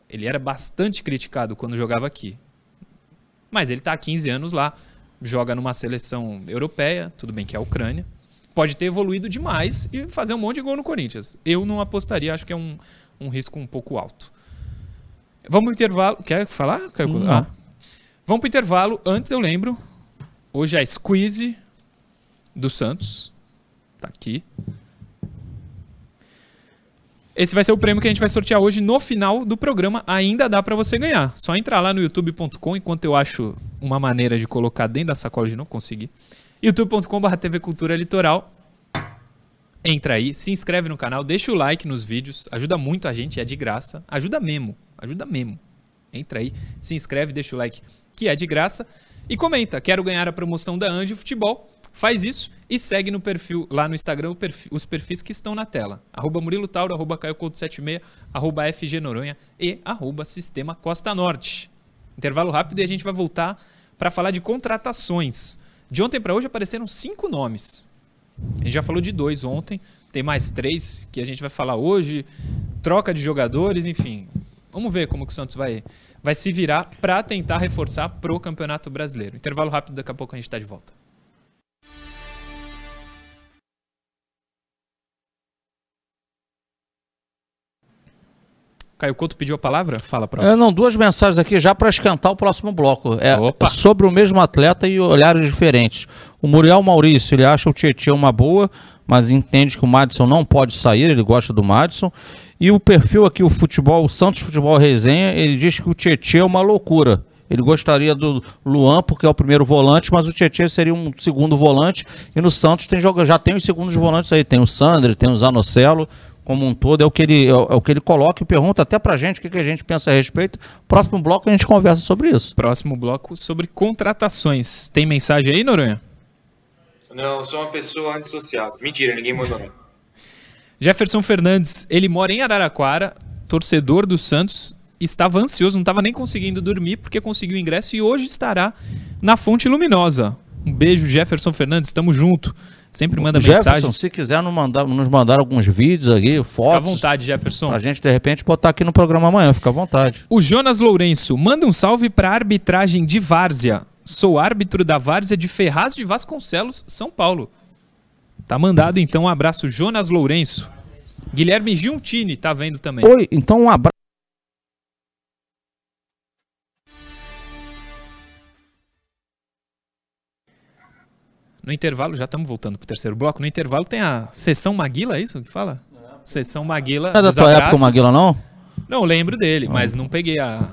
Ele era bastante criticado quando jogava aqui. Mas ele está há 15 anos lá, joga numa seleção europeia, tudo bem que é a Ucrânia. Pode ter evoluído demais e fazer um monte de gol no Corinthians. Eu não apostaria, acho que é um, um risco um pouco alto. Vamos pro intervalo. Quer falar? Quer... Ah. Vamos pro intervalo. Antes eu lembro. Hoje é a Squeeze do Santos. Tá aqui. Esse vai ser o prêmio que a gente vai sortear hoje no final do programa. Ainda dá para você ganhar. Só entrar lá no youtube.com enquanto eu acho uma maneira de colocar dentro da sacola de não conseguir. youtube.com.br TV Cultura Litoral. Entra aí, se inscreve no canal, deixa o like nos vídeos, ajuda muito a gente, é de graça. Ajuda mesmo, ajuda mesmo. Entra aí, se inscreve, deixa o like, que é de graça. E comenta, quero ganhar a promoção da Anjo Futebol. Faz isso e segue no perfil, lá no Instagram, perfil, os perfis que estão na tela. Arroba Murilo Tauro, arroba Caio 76, arroba FG Noronha e arroba Sistema Costa Norte. Intervalo rápido e a gente vai voltar para falar de contratações. De ontem para hoje apareceram cinco nomes. A gente já falou de dois ontem. tem mais três que a gente vai falar hoje, troca de jogadores, enfim. Vamos ver como que o Santos vai, vai se virar para tentar reforçar pro Campeonato Brasileiro. Intervalo rápido, daqui a pouco a gente está de volta. Caio Couto pediu a palavra? Fala, prof. É, não, duas mensagens aqui já para esquentar o próximo bloco. É Opa. sobre o mesmo atleta e olhares diferentes. O Muriel Maurício, ele acha o Tietchan uma boa, mas entende que o Madison não pode sair, ele gosta do Madison. E o perfil aqui, o futebol, o Santos Futebol Resenha, ele diz que o Tietchan é uma loucura. Ele gostaria do Luan, porque é o primeiro volante, mas o Tietchan seria um segundo volante. E no Santos tem joga, já tem os segundos volantes aí. Tem o Sandro, tem o Zanocelo como um todo, é o que ele, é o que ele coloca e pergunta até pra gente o que, que a gente pensa a respeito. Próximo bloco a gente conversa sobre isso. Próximo bloco sobre contratações. Tem mensagem aí, Noronha? Não, eu sou uma pessoa antissocial. Mentira, ninguém mandou não. Jefferson Fernandes, ele mora em Araraquara, torcedor do Santos, estava ansioso, não estava nem conseguindo dormir porque conseguiu ingresso e hoje estará na Fonte Luminosa. Um beijo, Jefferson Fernandes, estamos junto. Sempre manda Jefferson, mensagem. se quiser nos mandar, nos mandar alguns vídeos aqui, Fica à fotos, vontade, Jefferson. pra gente de repente botar aqui no programa amanhã, fica à vontade. O Jonas Lourenço manda um salve para a arbitragem de Várzea. Sou árbitro da Várzea de Ferraz de Vasconcelos, São Paulo. Tá mandado então um abraço, Jonas Lourenço. Guilherme Giuntini tá vendo também. Oi, então um abraço. No intervalo, já estamos voltando pro terceiro bloco. No intervalo tem a sessão Maguila, é isso que fala? Sessão Maguila. Não é da dos tua época o abraços. Maguila, não? Não, lembro dele, mas não peguei a,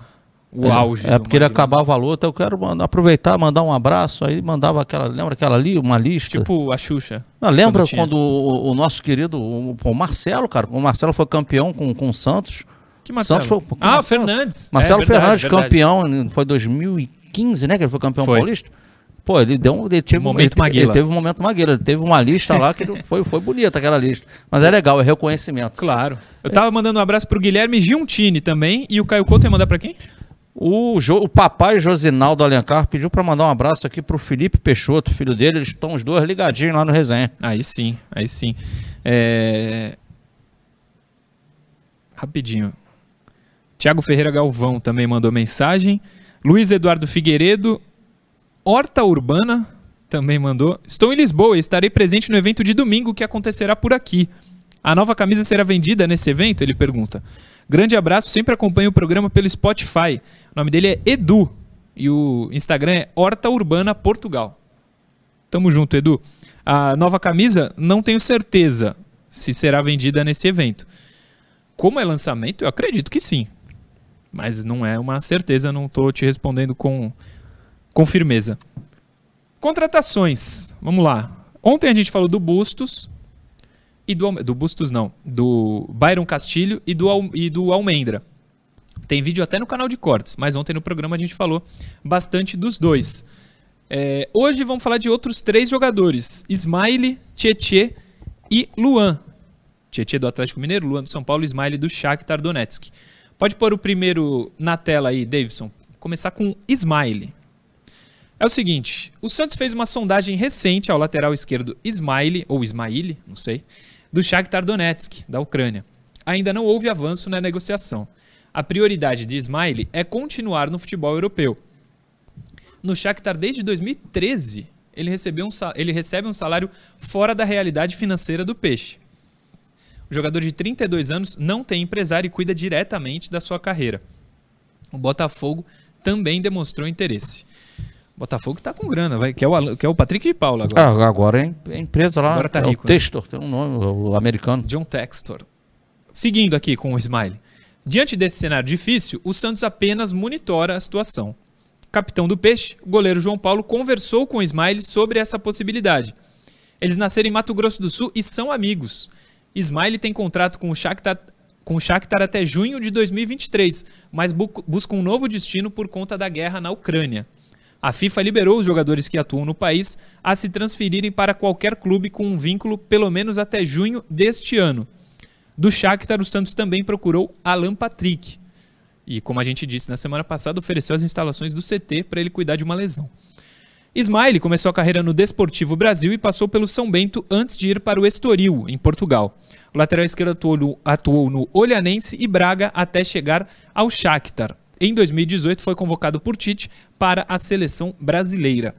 o auge. É porque ele acabava a luta, eu quero mandar- aproveitar, mandar um abraço, aí mandava aquela, lembra aquela ali, uma lista? Tipo a Xuxa. Não, lembra quando quando, o, o nosso querido, o, o Marcelo, cara, o Marcelo foi campeão com, com o Santos. Que Marcelo? Santos foi- ah, o Marcelo- Fernandes. Marcelo É, verdade, Fernandes, verdade. campeão, foi 2015, né, que ele foi campeão Foi. paulista? Pô, ele deu um, ele teve, um- Momento ele, Maguila. ele teve um momento Maguila, ele teve uma lista lá que foi, foi bonita aquela lista. Mas é legal, é reconhecimento. Claro. Eu tava mandando um abraço pro Guilherme Giuntini também. E o Caio Couto ia mandar pra quem? O, Jo- o papai Josinaldo Alencar pediu para mandar um abraço aqui pro Felipe Peixoto, filho dele. Eles estão os dois ligadinhos lá no resenha. Aí sim, aí sim. É... Rapidinho. Tiago Ferreira Galvão também mandou mensagem. Luiz Eduardo Figueiredo. Horta Urbana também mandou. Estou em Lisboa e estarei presente no evento de domingo que acontecerá por aqui. A nova camisa será vendida nesse evento? Ele pergunta. Grande abraço, sempre acompanho o programa pelo Spotify. O nome dele é Edu e o Instagram é Horta Urbana Portugal. Tamo junto, Edu. A nova camisa, não tenho certeza se será vendida nesse evento. Como é lançamento, eu acredito que sim. Mas não é uma certeza, não estou te respondendo com, com firmeza. Contratações, vamos lá. Ontem a gente falou do Bustos e do, do Bustos não, do Byron Castilho e do, e do Almendra. Tem vídeo até no canal de cortes, mas ontem no programa a gente falou bastante dos dois. É, hoje vamos falar de outros três jogadores: Smiley, Tietê e Luan. Tietê do Atlético Mineiro, Luan do São Paulo, Smiley do Shakhtar Donetsk. Pode pôr o primeiro na tela aí, Davidson. Começar com Smiley. É o seguinte, o Santos fez uma sondagem recente ao lateral esquerdo Smiley, ou Ismaili, não sei, do Shakhtar Donetsk, da Ucrânia. Ainda não houve avanço na negociação. A prioridade de Smiley é continuar no futebol europeu. No Shakhtar desde 2013, ele, recebeu um, ele recebe um salário fora da realidade financeira do Peixe. O jogador de 32 anos não tem empresário e cuida diretamente da sua carreira. O Botafogo também demonstrou interesse. Botafogo tá com grana, vai, que, é o, que é o Patrick de Paula agora. Ah, agora é em- empresa lá. Agora tá é rico, O né? Textor, tem um nome, o americano. John Textor. Seguindo aqui com o Smiley. Diante desse cenário difícil, o Santos apenas monitora a situação. Capitão do Peixe, o goleiro João Paulo conversou com o Smiley sobre essa possibilidade. Eles nasceram em Mato Grosso do Sul e são amigos. Smiley tem contrato com o Shakhtar, com o Shakhtar até junho de 2023, mas bu- busca um novo destino por conta da guerra na Ucrânia. A FIFA liberou os jogadores que atuam no país a se transferirem para qualquer clube com um vínculo pelo menos até junho deste ano. Do Shakhtar, o Santos também procurou Alan Patrick. E como a gente disse na semana passada, ofereceu as instalações do CT para ele cuidar de uma lesão. Smiley começou a carreira no Desportivo Brasil e passou pelo São Bento antes de ir para o Estoril, em Portugal. O lateral esquerdo atuou no, atuou no Olhanense e Braga até chegar ao Shakhtar. Em 2018 foi convocado por Tite para a seleção brasileira.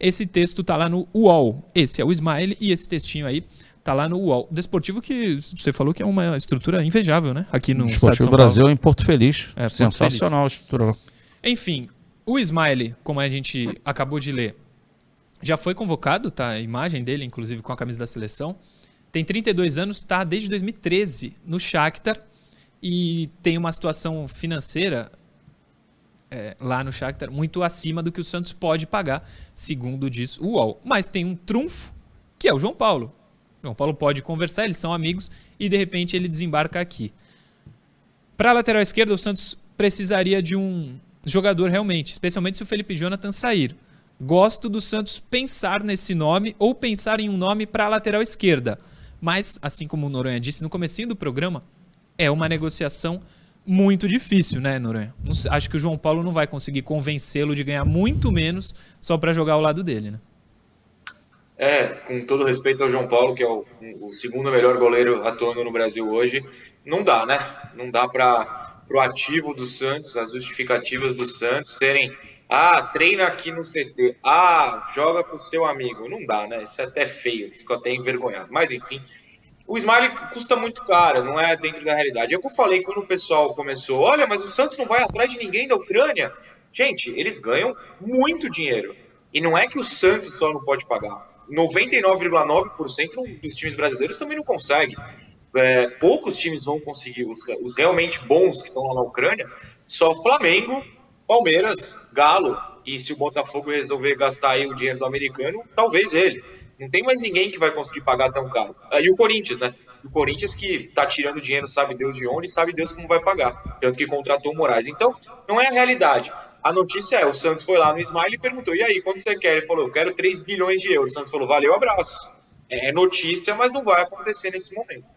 Esse texto está lá no UOL. Esse é o Smiley e esse textinho aí tá lá no UOL. Desportivo que você falou que é uma estrutura invejável, né? Aqui no Desportivo Brasil em Porto Feliz. É, Porto Sensacional Feliz. a estrutura. Enfim, o Smiley, como a gente acabou de ler, já foi convocado, tá? A imagem dele, inclusive, com a camisa da seleção. Tem 32 anos, está desde 2013 no Shakhtar e tem uma situação financeira é, lá no Shakhtar muito acima do que o Santos pode pagar, segundo diz o UOL. Mas tem um trunfo, que é o João Paulo. O João Paulo pode conversar, eles são amigos e de repente ele desembarca aqui. Para a lateral esquerda, o Santos precisaria de um jogador realmente, especialmente se o Felipe Jonathan sair. Gosto do Santos pensar nesse nome ou pensar em um nome para a lateral esquerda. Mas, assim como o Noronha disse no comecinho do programa, é uma negociação muito difícil, né, Noronha? Acho que o João Paulo não vai conseguir convencê-lo de ganhar muito menos só para jogar ao lado dele, né? É, com todo respeito ao João Paulo, que é o, o segundo melhor goleiro atuando no Brasil hoje, não dá, né? Não dá para o ativo do Santos, as justificativas do Santos serem ah, treina aqui no CT, ah, joga com seu amigo. Não dá, né? Isso é até feio, fico até envergonhado. Mas enfim, o Smiley custa muito caro, não é dentro da realidade. É o que eu falei quando o pessoal começou: olha, mas o Santos não vai atrás de ninguém da Ucrânia. Gente, eles ganham muito dinheiro. E não é que o Santos só não pode pagar. 99,9% dos times brasileiros também não conseguem. É, poucos times vão conseguir, os, os realmente bons que estão lá na Ucrânia, só Flamengo, Palmeiras, Galo. E se o Botafogo resolver gastar aí o dinheiro do americano, talvez ele. Não tem mais ninguém que vai conseguir pagar tão caro. Ah, E o Corinthians, né? O Corinthians que tá tirando dinheiro, sabe Deus de onde, sabe Deus como vai pagar. Tanto que contratou o Moraes. Então, não é a realidade. A notícia é, o Santos foi lá no Smile e perguntou, e aí, quanto você quer? Ele falou, eu quero 3 bilhões de euros. O Santos falou, valeu, abraço. É notícia, mas não vai acontecer nesse momento.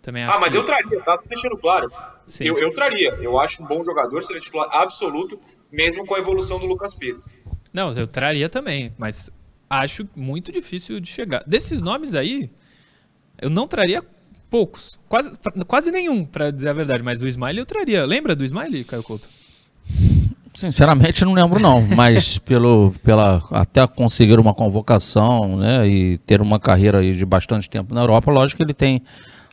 Também acho Ah, mas que- eu traria, tá? Se deixando claro. Sim. Eu, eu traria. Eu acho um bom jogador, seria titular absoluto, mesmo com a evolução do Lucas Pires. Não, eu traria também, mas acho muito difícil de chegar. Desses nomes aí, eu não traria poucos. Quase, quase nenhum, pra dizer a verdade. Mas o Smiley eu traria. Lembra do Smiley, Caio Couto? Sinceramente, não lembro não, mas pelo, pela, até conseguir uma convocação né, e ter uma carreira aí de bastante tempo na Europa, lógico que ele tem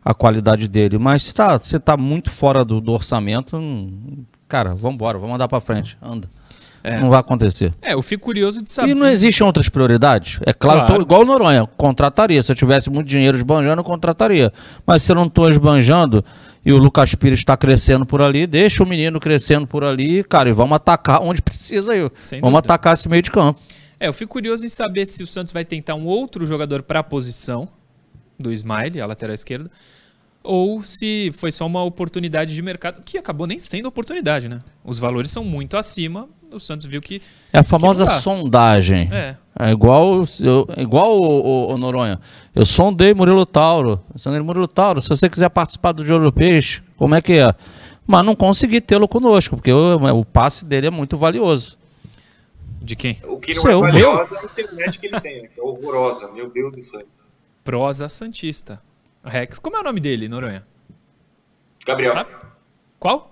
a qualidade dele, mas se tá, se tá muito fora do, do orçamento, hum, cara, vamos embora, vamos andar para frente, anda. É. Não vai acontecer. É, eu fico curioso de saber. E não existem outras prioridades? É claro, Claro. tô igual o Noronha, contrataria. Se eu tivesse muito dinheiro esbanjando, eu contrataria. Mas se eu não estou esbanjando e o Lucas Pires está crescendo por ali, deixa o menino crescendo por ali, cara, e vamos atacar onde precisa aí. Sem vamos dúvida. atacar esse meio de campo. É, eu fico curioso em saber se o Santos vai tentar um outro jogador para a posição do Smiley, a lateral esquerda, ou se foi só uma oportunidade de mercado, que acabou nem sendo oportunidade, né? Os valores são muito acima, o Santos viu que. É a famosa sondagem. É, É igual, eu, igual o, o- o Noronha. Eu sondei Murilo Tauro. Eu sondei Murilo Tauro. Se você quiser participar do Jogo do Peixe, como é que é? Mas não consegui tê-lo conosco, porque o, o passe dele é muito valioso. de quem? O que não Seu, é meu? valiosa é a internet que ele tem, que é horrorosa, meu Deus do céu. Prosa Santista. Rex, como é o nome dele, Noronha? Gabriel. Qual?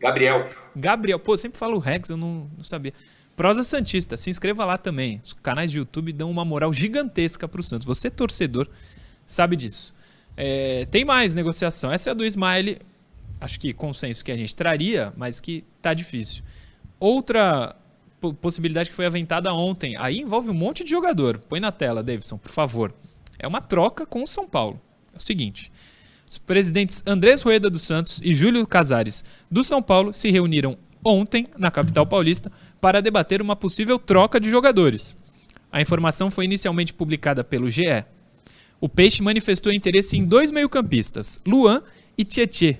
Gabriel. Gabriel. Pô, eu sempre falo Rex, eu não, não sabia. Prosa Santista, se inscreva lá também. Os canais de YouTube dão uma moral gigantesca pro Santos. Você, torcedor, sabe disso. É, tem mais negociação. Essa é a do Smiley. Acho que consenso que a gente traria, mas que tá difícil. Outra po- possibilidade que foi aventada ontem. Aí envolve um monte de jogador. Põe na tela, Davidson, por favor. É uma troca com o São Paulo. É o seguinte. Os presidentes Andrés Rueda dos Santos e Júlio Casares do São Paulo se reuniram ontem na capital paulista para debater uma possível troca de jogadores. A informação foi inicialmente publicada pelo GE. O Peixe manifestou interesse em dois meio-campistas, Luan e Tietê.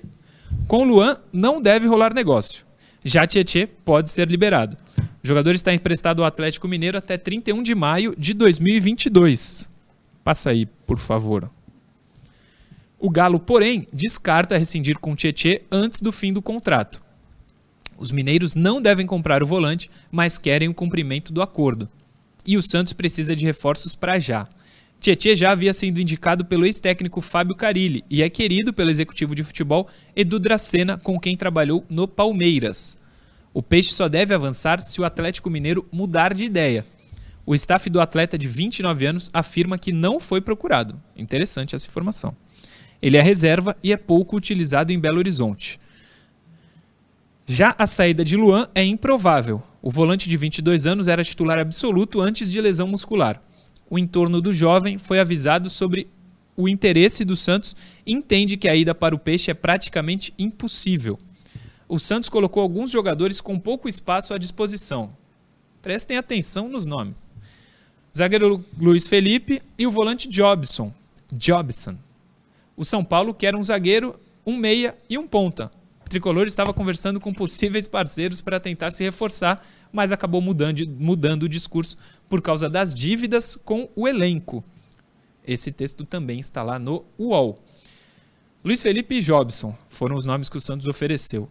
Com Luan não deve rolar negócio. Já Tietê pode ser liberado. O jogador está emprestado ao Atlético Mineiro até 31 de maio de 2022. Passa aí, por favor. O Galo, porém, descarta rescindir com Tietê antes do fim do contrato. Os mineiros não devem comprar o volante, mas querem o cumprimento do acordo. e o Santos precisa de reforços para já. Tietê já havia sido indicado pelo ex-técnico Fábio Carilli e é querido pelo executivo de futebol Edu Dracena, com quem trabalhou no Palmeiras. O Peixe só deve avançar se o Atlético Mineiro mudar de ideia. O staff do atleta de 29 anos afirma que não foi procurado. Interessante essa informação. Ele é reserva e é pouco utilizado em Belo Horizonte. Já a saída de Luan é improvável. O volante de 22 anos era titular absoluto antes de lesão muscular. O entorno do jovem foi avisado sobre o interesse do Santos e entende que a ida para o Peixe é praticamente impossível. O Santos colocou alguns jogadores com pouco espaço à disposição. Prestem atenção nos nomes. Zagueiro Luiz Felipe e o volante Jobson. Jobson. O São Paulo quer um zagueiro, um meia e um ponta. O tricolor estava conversando com possíveis parceiros para tentar se reforçar, mas acabou mudando, mudando o discurso por causa das dívidas com o elenco. Esse texto também está lá no UOL. Luiz Felipe e Jobson foram os nomes que o Santos ofereceu.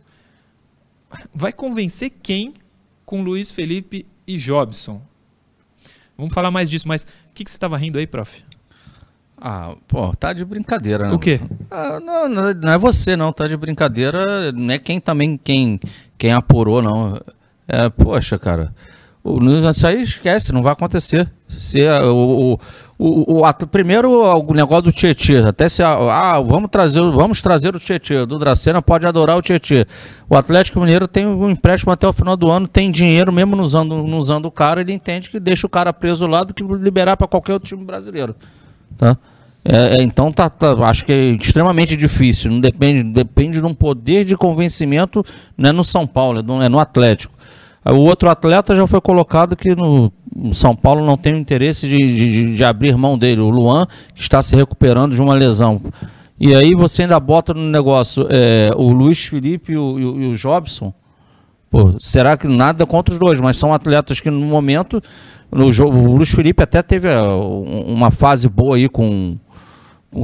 Vai convencer quem com Luiz Felipe e Jobson? Vamos falar mais disso, mas o que, que você estava rindo aí, prof? Ah, pô, tá de brincadeira, né? O quê? Ah, não, não é você não, tá de brincadeira, não é quem também, quem, quem apurou, não. É, poxa, cara, isso aí esquece, não vai acontecer. Se, o, o, o, o, primeiro o negócio do Tietchan, até se ah, vamos trazer, vamos trazer o Tietchan, do Dracena pode adorar o Tietchan. O Atlético Mineiro tem um empréstimo até o final do ano, tem dinheiro mesmo usando, usando o cara, ele entende que deixa o cara preso lá do que liberar para qualquer outro time brasileiro. Tá? É, é, então tá, tá, acho que é extremamente difícil. Não depende, depende de um poder de convencimento não é no São Paulo, é no, é no Atlético. O outro atleta já foi colocado que no, São Paulo não tem o interesse de, de, de, abrir mão dele, o Luan, que está se recuperando de uma lesão. E aí você ainda bota no negócio é, o Luiz Felipe e o, e o, Jobson. Pô, será que nada contra os dois, mas são atletas que no momento. No, o Luiz Felipe até teve uh, uma fase boa aí com,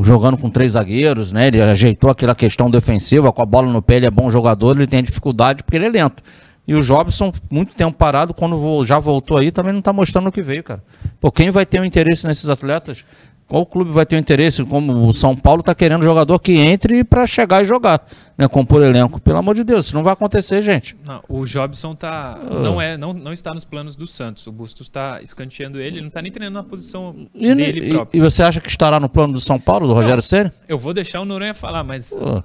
jogando com três zagueiros, né? Ele ajeitou aquela questão defensiva, com a bola no pé, ele é bom jogador, ele tem dificuldade porque ele é lento. E o Jobson, muito tempo parado, quando já voltou aí, também não está mostrando o que veio, cara. Pô, quem vai ter um interesse nesses atletas? Qual clube vai ter um interesse? Como o São Paulo está querendo jogador que entre para chegar e jogar, né? Compor elenco. Pelo amor de Deus, isso não vai acontecer, gente. Não, o Jobson tá, uh. não, é, não, não está nos planos do Santos. O Bustos está escanteando ele, ele não está nem treinando na posição e, dele e, próprio. E você acha que estará no plano do São Paulo, do Rogério Ceni? Eu vou deixar o Noronha falar, mas. Uh.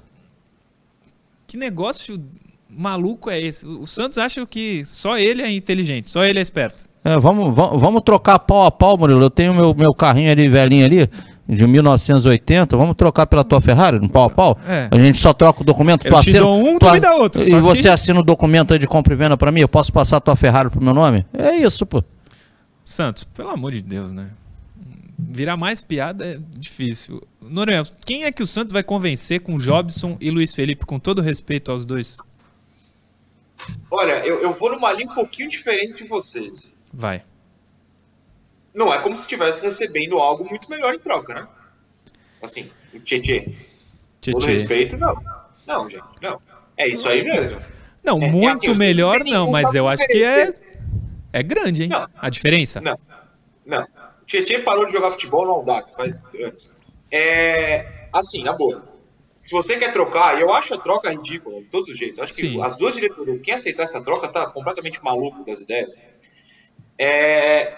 Que negócio maluco é esse? O Santos acha que só ele é inteligente, só ele é esperto. É, vamos, vamos, vamos trocar pau a pau, Murilo. Eu tenho meu, meu carrinho ali, velhinho ali, de 1980. Vamos trocar pela tua Ferrari, no pau a pau? É. A gente só troca o documento. Eu tu te assina, dou um, tu, tu me dá outro. E você que... assina o documento aí de compra e venda pra mim? Eu posso passar a tua Ferrari pro meu nome? É isso, pô. Santos, pelo amor de Deus, né? Virar mais piada é difícil. Noronha, quem é que o Santos vai convencer com Jobson e Luiz Felipe, com todo respeito aos dois? Olha, eu, eu vou numa linha um pouquinho diferente de vocês. Vai. Não é como se estivesse recebendo algo muito melhor em troca, né? Assim, o Tietê. Todo respeito, não. Não, gente, não. É isso aí mesmo. Não, é, muito é assim, melhor não, mas eu acho que é, é grande, hein? Não. A diferença? Não, não. O Tietê parou de jogar futebol no Audax faz anos. É, assim, na boa se você quer trocar, e eu acho a troca ridícula, de todos os jeitos. Acho que Sim. as duas diretorias, quem aceitar essa troca, tá completamente maluco das ideias. É,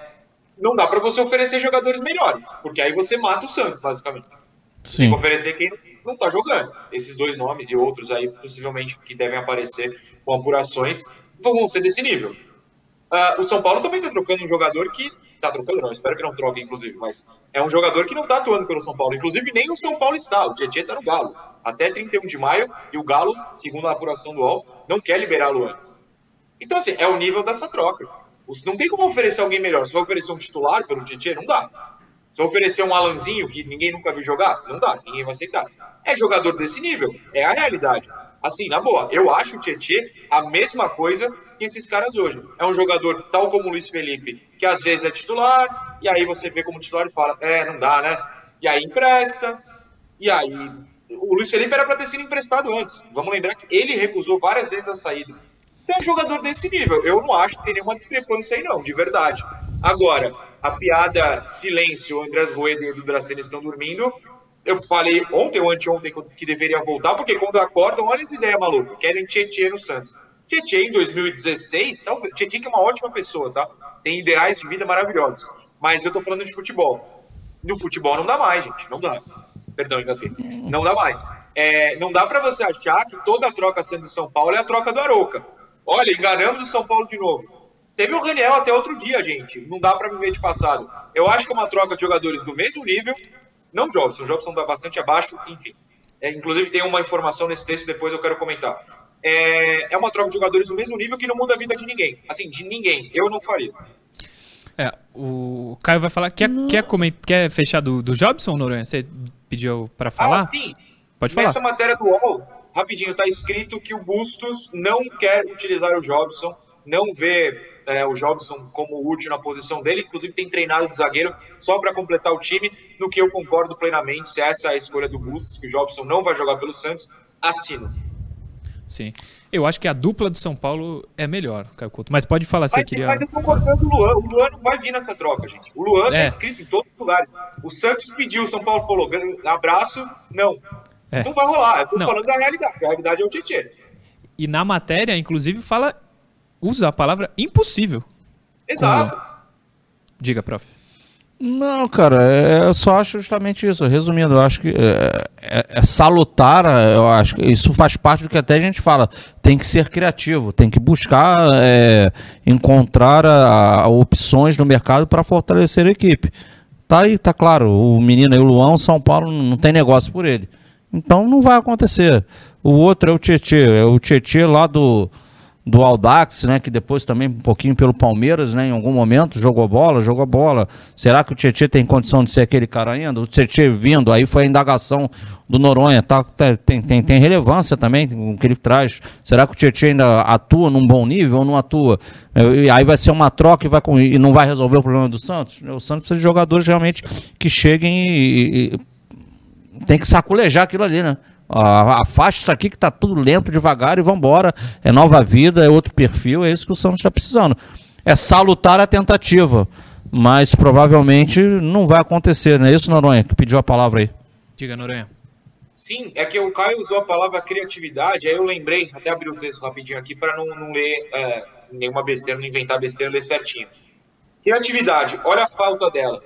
não dá para você oferecer jogadores melhores, porque aí você mata o Santos, basicamente. Sim. Tem que oferecer quem não tá jogando. Esses dois nomes e outros aí, possivelmente, que devem aparecer com apurações, vão ser desse nível. Uh, o São Paulo também tá trocando um jogador que tá trocando, não, espero que não troque, inclusive, mas é um jogador que não tá atuando pelo São Paulo. Inclusive, nem o São Paulo está. O Tietchan tá no Galo. Até 31 de maio, e o Galo, segundo a apuração do UOL, não quer liberá-lo antes. Então, assim, é o nível dessa troca. Não tem como oferecer alguém melhor. Se vai oferecer um titular pelo Tietchan, não dá. Se oferecer um Alanzinho que ninguém nunca viu jogar, não dá, ninguém vai aceitar. É jogador desse nível, é a realidade. Assim, na boa, eu acho o Tietchan a mesma coisa que esses caras hoje. É um jogador tal como o Luiz Felipe, que às vezes é titular, e aí você vê como titular e fala, é, não dá, né? E aí empresta, e aí. O Luiz Felipe era para ter sido emprestado antes. Vamos lembrar que ele recusou várias vezes a saída. É um jogador desse nível. Eu não acho que tem nenhuma discrepância aí, não, de verdade. Agora, a piada silêncio, Andrés Rueda e Edu Dracena estão dormindo. Eu falei ontem ou anteontem que deveria voltar, porque quando acordam, olha essa ideia maluca, querem Tietchan no Santos. Tietchan em 2016, tá, Tietchan que é uma ótima pessoa, tá? Tem ideais de vida maravilhosos. Mas eu tô falando de futebol. No futebol não dá mais, gente. Não dá. Perdão, engasguei. Não dá mais. É, não dá para você achar que toda a troca e São Paulo é a troca do Aroca. Olha, enganamos o São Paulo de novo. Teve o Raniel até outro dia, gente. Não dá para viver de passado. Eu acho que é uma troca de jogadores do mesmo nível. Não Jobson. O Jobson está bastante abaixo, enfim. É, inclusive tem uma informação nesse texto, depois eu quero comentar. É, é uma troca de jogadores do mesmo nível que não muda a vida de ninguém. Assim, de ninguém. Eu não faria. É, o Caio vai falar. Quer, quer, quer fechar do, do Jobson, Noronha? Você pediu para falar? Ah, sim. Pode falar. Nessa matéria do UOL, rapidinho, está escrito que o Bustos não quer utilizar o Jobson, não vê é, o Jobson como útil na posição dele, inclusive tem treinado de zagueiro só para completar o time, no que eu concordo plenamente. Se essa é a escolha do Bustos, que o Jobson não vai jogar pelo Santos, assino. Sim. Eu acho que a dupla do São Paulo é melhor, Caio Couto. Mas pode falar se queria. Mas eu tô cortando o Luan. O Luan não vai vir nessa troca, gente. O Luan tá é. tá escrito em todos os lugares. O Santos pediu, o São Paulo falou, abraço, não. É. Não vai rolar. Eu tô não. falando da realidade. A realidade é o Tietchan. E na matéria, inclusive, fala. Usa a palavra impossível. Exato. Diga, prof. Não, cara, é, eu só acho justamente isso. Resumindo, eu acho que é, é, é, salutar, eu acho que isso faz parte do que até a gente fala. Tem que ser criativo, tem que buscar é, encontrar a, a opções no mercado para fortalecer a equipe. Tá aí, tá claro. O menino aí, o Luan, o São Paulo não tem negócio por ele. Então não vai acontecer. O outro é o Tietê, é o Tietê lá do do Aldax, né, que depois também um pouquinho pelo Palmeiras, né, em algum momento jogou bola, jogou bola. Será que o Tietchan tem condição de ser aquele cara ainda? O Tietchan vindo, aí foi a indagação do Noronha, tá, tá tem, tem, tem relevância também o que ele traz. Será que o Tietchan ainda atua num bom nível ou não atua? E aí vai ser uma troca e, vai, e não vai resolver o problema do Santos? O Santos precisa de jogadores realmente que cheguem e, e tem que saculejar aquilo ali, né? afasta isso aqui que tá tudo lento, devagar e vambora. É nova vida, é outro perfil, é isso que o Santos está precisando. É salutar a tentativa, mas provavelmente não vai acontecer, não é isso, Noronha, que pediu a palavra aí? Diga, Noronha. Sim, é que o Caio usou a palavra criatividade, aí eu lembrei, até abri o texto rapidinho aqui para não, não ler é, nenhuma besteira, não inventar besteira, ler certinho. Criatividade, olha a falta dela.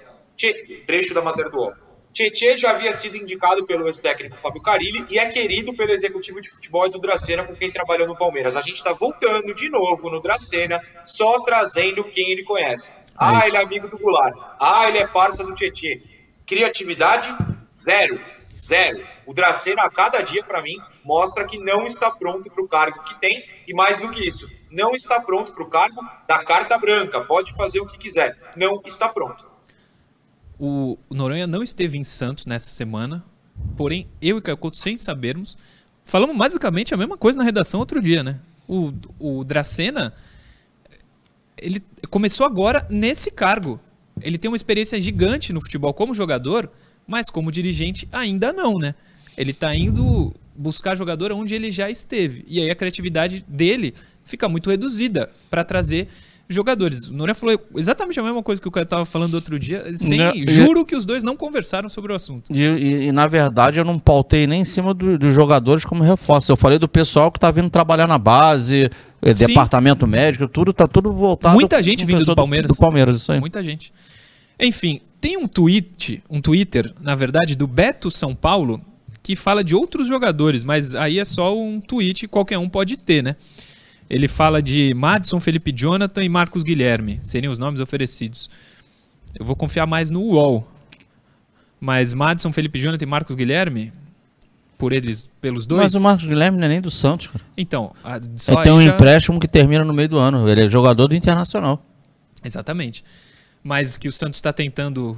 Trecho da matéria do UOL. Tietê já havia sido indicado pelo ex-técnico Fábio Carilli e é querido pelo executivo de futebol do Dracena, com quem trabalhou no Palmeiras. A gente está voltando de novo no Dracena, só trazendo quem ele conhece. Ah, é ele é amigo do Goulart. Ah, ele é parça do Tietê. Criatividade, zero. Zero. O Dracena, a cada dia, para mim, mostra que não está pronto para o cargo que tem e, mais do que isso, não está pronto para o cargo da carta branca. Pode fazer o que quiser. Não está pronto. O Noronha não esteve em Santos nessa semana, porém eu e Caio Couto, sem sabermos, falamos basicamente a mesma coisa na redação outro dia, né? O, o Dracena, ele começou agora nesse cargo. Ele tem uma experiência gigante no futebol como jogador, mas como dirigente ainda não, né? Ele está indo buscar jogador onde ele já esteve. E aí a criatividade dele fica muito reduzida para trazer jogadores. O Noronha falou exatamente a mesma coisa que o cara estava falando outro dia. Sem, não, juro que os dois não conversaram sobre o assunto. E, e, e na verdade eu não pautei nem em cima do, dos jogadores como reforço. Eu falei do pessoal que está vindo trabalhar na base, eh, Sim. departamento médico, tudo tá tudo voltado. Muita gente vindo do Palmeiras. Do, do Palmeiras, isso aí. Muita gente. Enfim, tem um tweet, um Twitter, na verdade, do Beto São Paulo, que fala de outros jogadores, mas aí é só um tweet, qualquer um pode ter, né? Ele fala de Madison, Felipe Jonathan e Marcos Guilherme. Seriam os nomes oferecidos. Eu vou confiar mais no UOL. Mas Madison, Felipe Jonathan e Marcos Guilherme, por eles, pelos dois. Mas o Marcos Guilherme não é nem do Santos, cara. Então, só ele tem um já... empréstimo que termina no meio do ano. Ele é jogador do Internacional. Exatamente. Mas que o Santos está tentando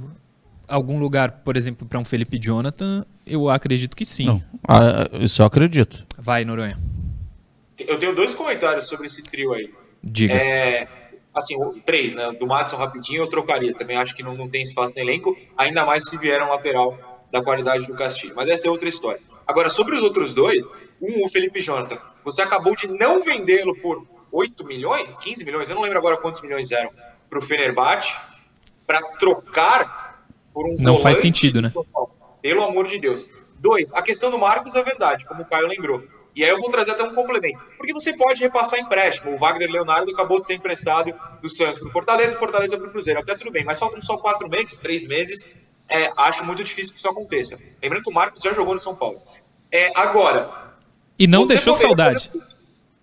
algum lugar, por exemplo, para um Felipe Jonathan, eu acredito que sim. Não, ah, isso eu acredito. Vai, Noronha. Eu tenho dois comentários sobre esse trio aí. Diga. É, assim, três, né? Do Matson rapidinho eu trocaria. Também acho que não, não tem espaço no elenco, ainda mais se vier um lateral da qualidade do Castilho. Mas essa é outra história. Agora, sobre os outros dois, um, o Felipe Jonathan, você acabou de não vendê-lo por 8 milhões, 15 milhões, eu não lembro agora quantos milhões eram, para o Fenerbahçe, para trocar por um Não faz sentido, né? Pelo amor de Deus. Dois, a questão do Marcos é verdade, como o Caio lembrou. E aí eu vou trazer até um complemento. Porque você pode repassar empréstimo. O Wagner Leonardo acabou de ser emprestado do Santos para o Fortaleza, Fortaleza para o Cruzeiro. Até tudo bem, mas faltam só quatro meses, três meses. É, acho muito difícil que isso aconteça. Lembrando que o Marcos já jogou no São Paulo. É, agora, E não deixou saudade. fazer-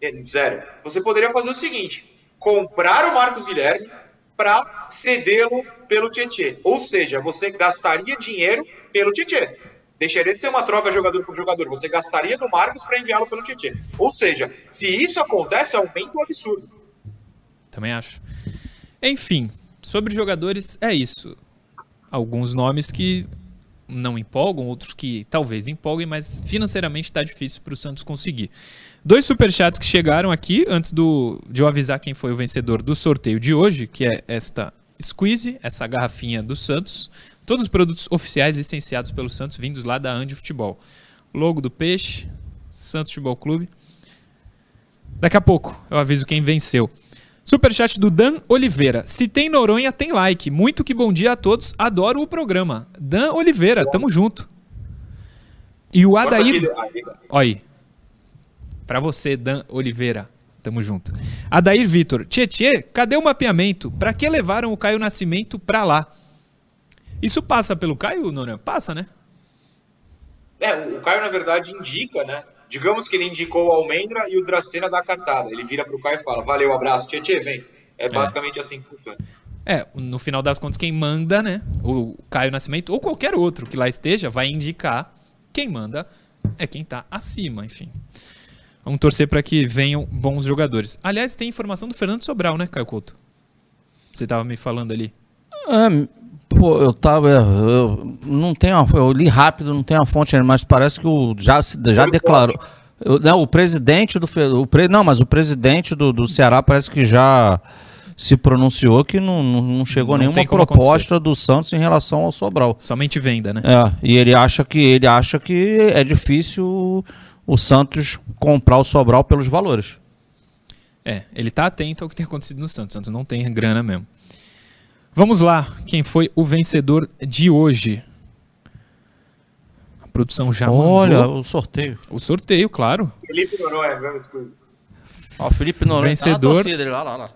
É, Zero. Você poderia fazer o seguinte: comprar o Marcos Guilherme para cedê-lo pelo Tietê. Ou seja, você gastaria dinheiro pelo Tietê. Deixaria de ser uma troca jogador por jogador. Você gastaria do Marcos para enviá-lo pelo Tietê. Ou seja, se isso acontece, aumenta o absurdo. Também acho. Enfim, sobre jogadores, é isso. Alguns nomes que não empolgam, outros que talvez empolguem, mas financeiramente está difícil para o Santos conseguir. Dois superchats que chegaram aqui antes do, de eu avisar quem foi o vencedor do sorteio de hoje, que é esta Squeeze, essa garrafinha do Santos. Todos os produtos oficiais licenciados pelo Santos, vindos lá da Andi Futebol. Logo do Peixe, Santos Futebol Clube. Daqui a pouco eu aviso quem venceu. Superchat do Dan Oliveira. Se tem Noronha, tem like. Muito que bom dia a todos. Adoro o programa. Dan Oliveira, tamo junto. E o Adair. Olha aí. Pra você, Dan Oliveira. Tamo junto. Adair Vitor. Tietê, cadê o mapeamento? Pra que levaram o Caio Nascimento pra lá? Isso passa pelo Caio, Noronha? Passa, né? É, o Caio, na verdade, indica, né? Digamos que ele indicou o Almendra e o Dracena da catada. Ele vira pro Caio e fala: Valeu, abraço, Tietê, vem. É basicamente assim que funciona. É, no final das contas, quem manda, né? O Caio Nascimento ou qualquer outro que lá esteja vai indicar. Quem manda é quem tá acima, enfim. Vamos torcer para que venham bons jogadores. Aliás, tem informação do Fernando Sobral, né, Caio Couto? Você tava me falando ali. É, pô, eu tava. Eu, não tenho, a- eu li rápido, não tenho a fonte ainda, mas parece que o já, já declarou. eu- não, o presidente do. O pre, não, mas o presidente do, do Ceará parece que já se pronunciou que não, não, não chegou Não nenhuma tem proposta do Santos em relação ao Sobral. Somente venda, né? É, e ele acha que ele acha que é difícil o Santos comprar o Sobral pelos valores. É, ele tá atento ao que tem acontecido no Santos. O Santos não tem grana mesmo. Vamos lá, quem foi o vencedor de hoje? A produção já Olha, mandou o sorteio. o sorteio, claro. Felipe Noronha, mesma coisa. Ó, o Felipe Noronha Vencedor. tá torcida, ele, lá, lá, lá.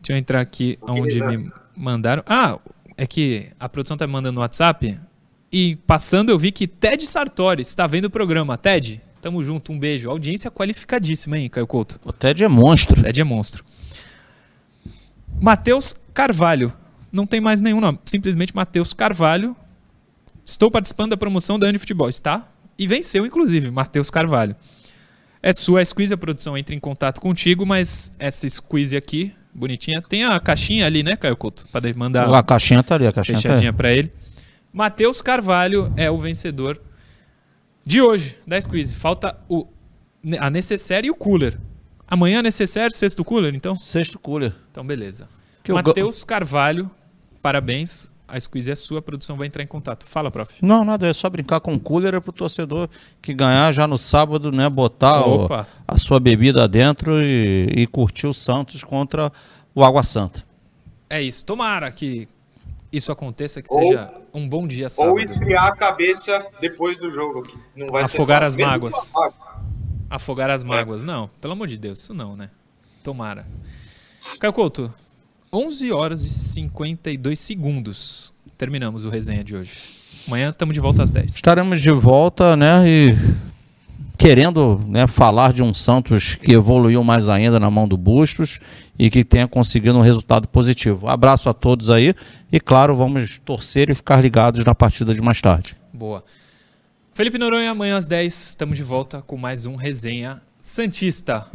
Deixa eu entrar aqui onde me mandaram. Ah, é que a produção tá me mandando no WhatsApp. E passando eu vi que Ted Sartori está vendo o programa. Ted, tamo junto, um beijo. Audiência qualificadíssima, hein, Caio Couto? O Ted é monstro. Ted é monstro. Matheus Carvalho. Não tem mais nenhum nome. Simplesmente Matheus Carvalho. Estou participando da promoção da Andi Futebol. Está? E venceu, inclusive, Matheus Carvalho. É sua a squeeze, a produção entra em contato contigo, mas essa squeeze aqui, bonitinha, tem a caixinha ali, né, Caio Couto? Para mandar A caixinha tá ali, a caixinha tá fechadinha ali. para ele. Matheus Carvalho é o vencedor de hoje da squeeze. Falta o, a necessaire e o cooler. Amanhã a necessaire, sexto cooler, então? Sexto cooler. Então, beleza. Matheus Carvalho, parabéns. A squeeze é sua, a produção vai entrar em contato. Fala, prof. Não, nada, é só brincar com o cooler é pro torcedor que ganhar já no sábado, né? Botar o- a sua bebida dentro e, e curtir o Santos contra o Água Santa. É isso. Tomara que isso aconteça, que Ou- seja um bom dia sábado. Ou esfriar a cabeça depois do jogo. Que não vai Afogar ser as mágoas. Afogar É. as mágoas. Não, pelo amor de Deus, isso não, né? Tomara. Caio Couto, 11 horas e 52 segundos. Terminamos o resenha de hoje. Amanhã estamos de volta às 10. Estaremos de volta, né? E querendo né, falar de um Santos que evoluiu mais ainda na mão do Bustos e que tenha conseguido um resultado positivo. Abraço a todos aí e, claro, vamos torcer e ficar ligados na partida de mais tarde. Boa. Felipe Noronha, amanhã às 10, estamos de volta com mais um resenha Santista.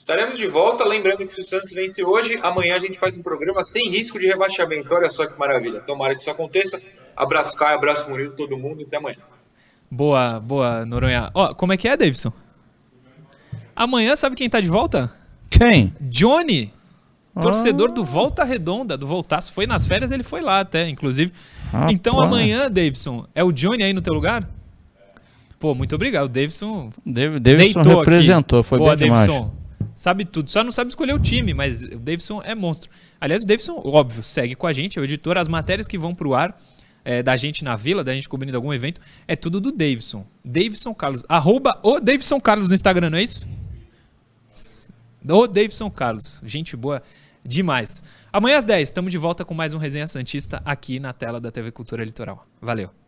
Estaremos de volta, lembrando que se o Santos vence hoje, amanhã a gente faz um programa sem risco de rebaixamento. Olha só que maravilha. Tomara que isso aconteça. Abraço Caio, abraço Murilo, todo mundo e até amanhã. Boa, boa, Noronha. Ó, como é que é, Davidson? Amanhã, sabe quem tá de volta? Quem? Johnny, torcedor Ah. do Volta Redonda, do Voltaço. Foi nas férias, ele foi lá até, inclusive. Rapaz. Então amanhã, Davidson, é o Johnny aí no teu lugar? Pô, muito obrigado. O Davidson Dav- Davidson deitou representou, aqui. foi Boa, bem demais. Sabe tudo. Só não sabe escolher o time, mas o Davidson é monstro. Aliás, o Davidson, óbvio, segue com a gente, é o editor. As matérias que vão pro ar é, da gente na vila, da gente cobrindo algum evento, é tudo do Davidson. Davidson Carlos. Arroba o Davidson Carlos no Instagram, não é isso? O Davidson Carlos. Gente boa demais. Amanhã às 10, estamos de volta com mais um Resenha Santista aqui na tela da TV Cultura Litoral. Valeu.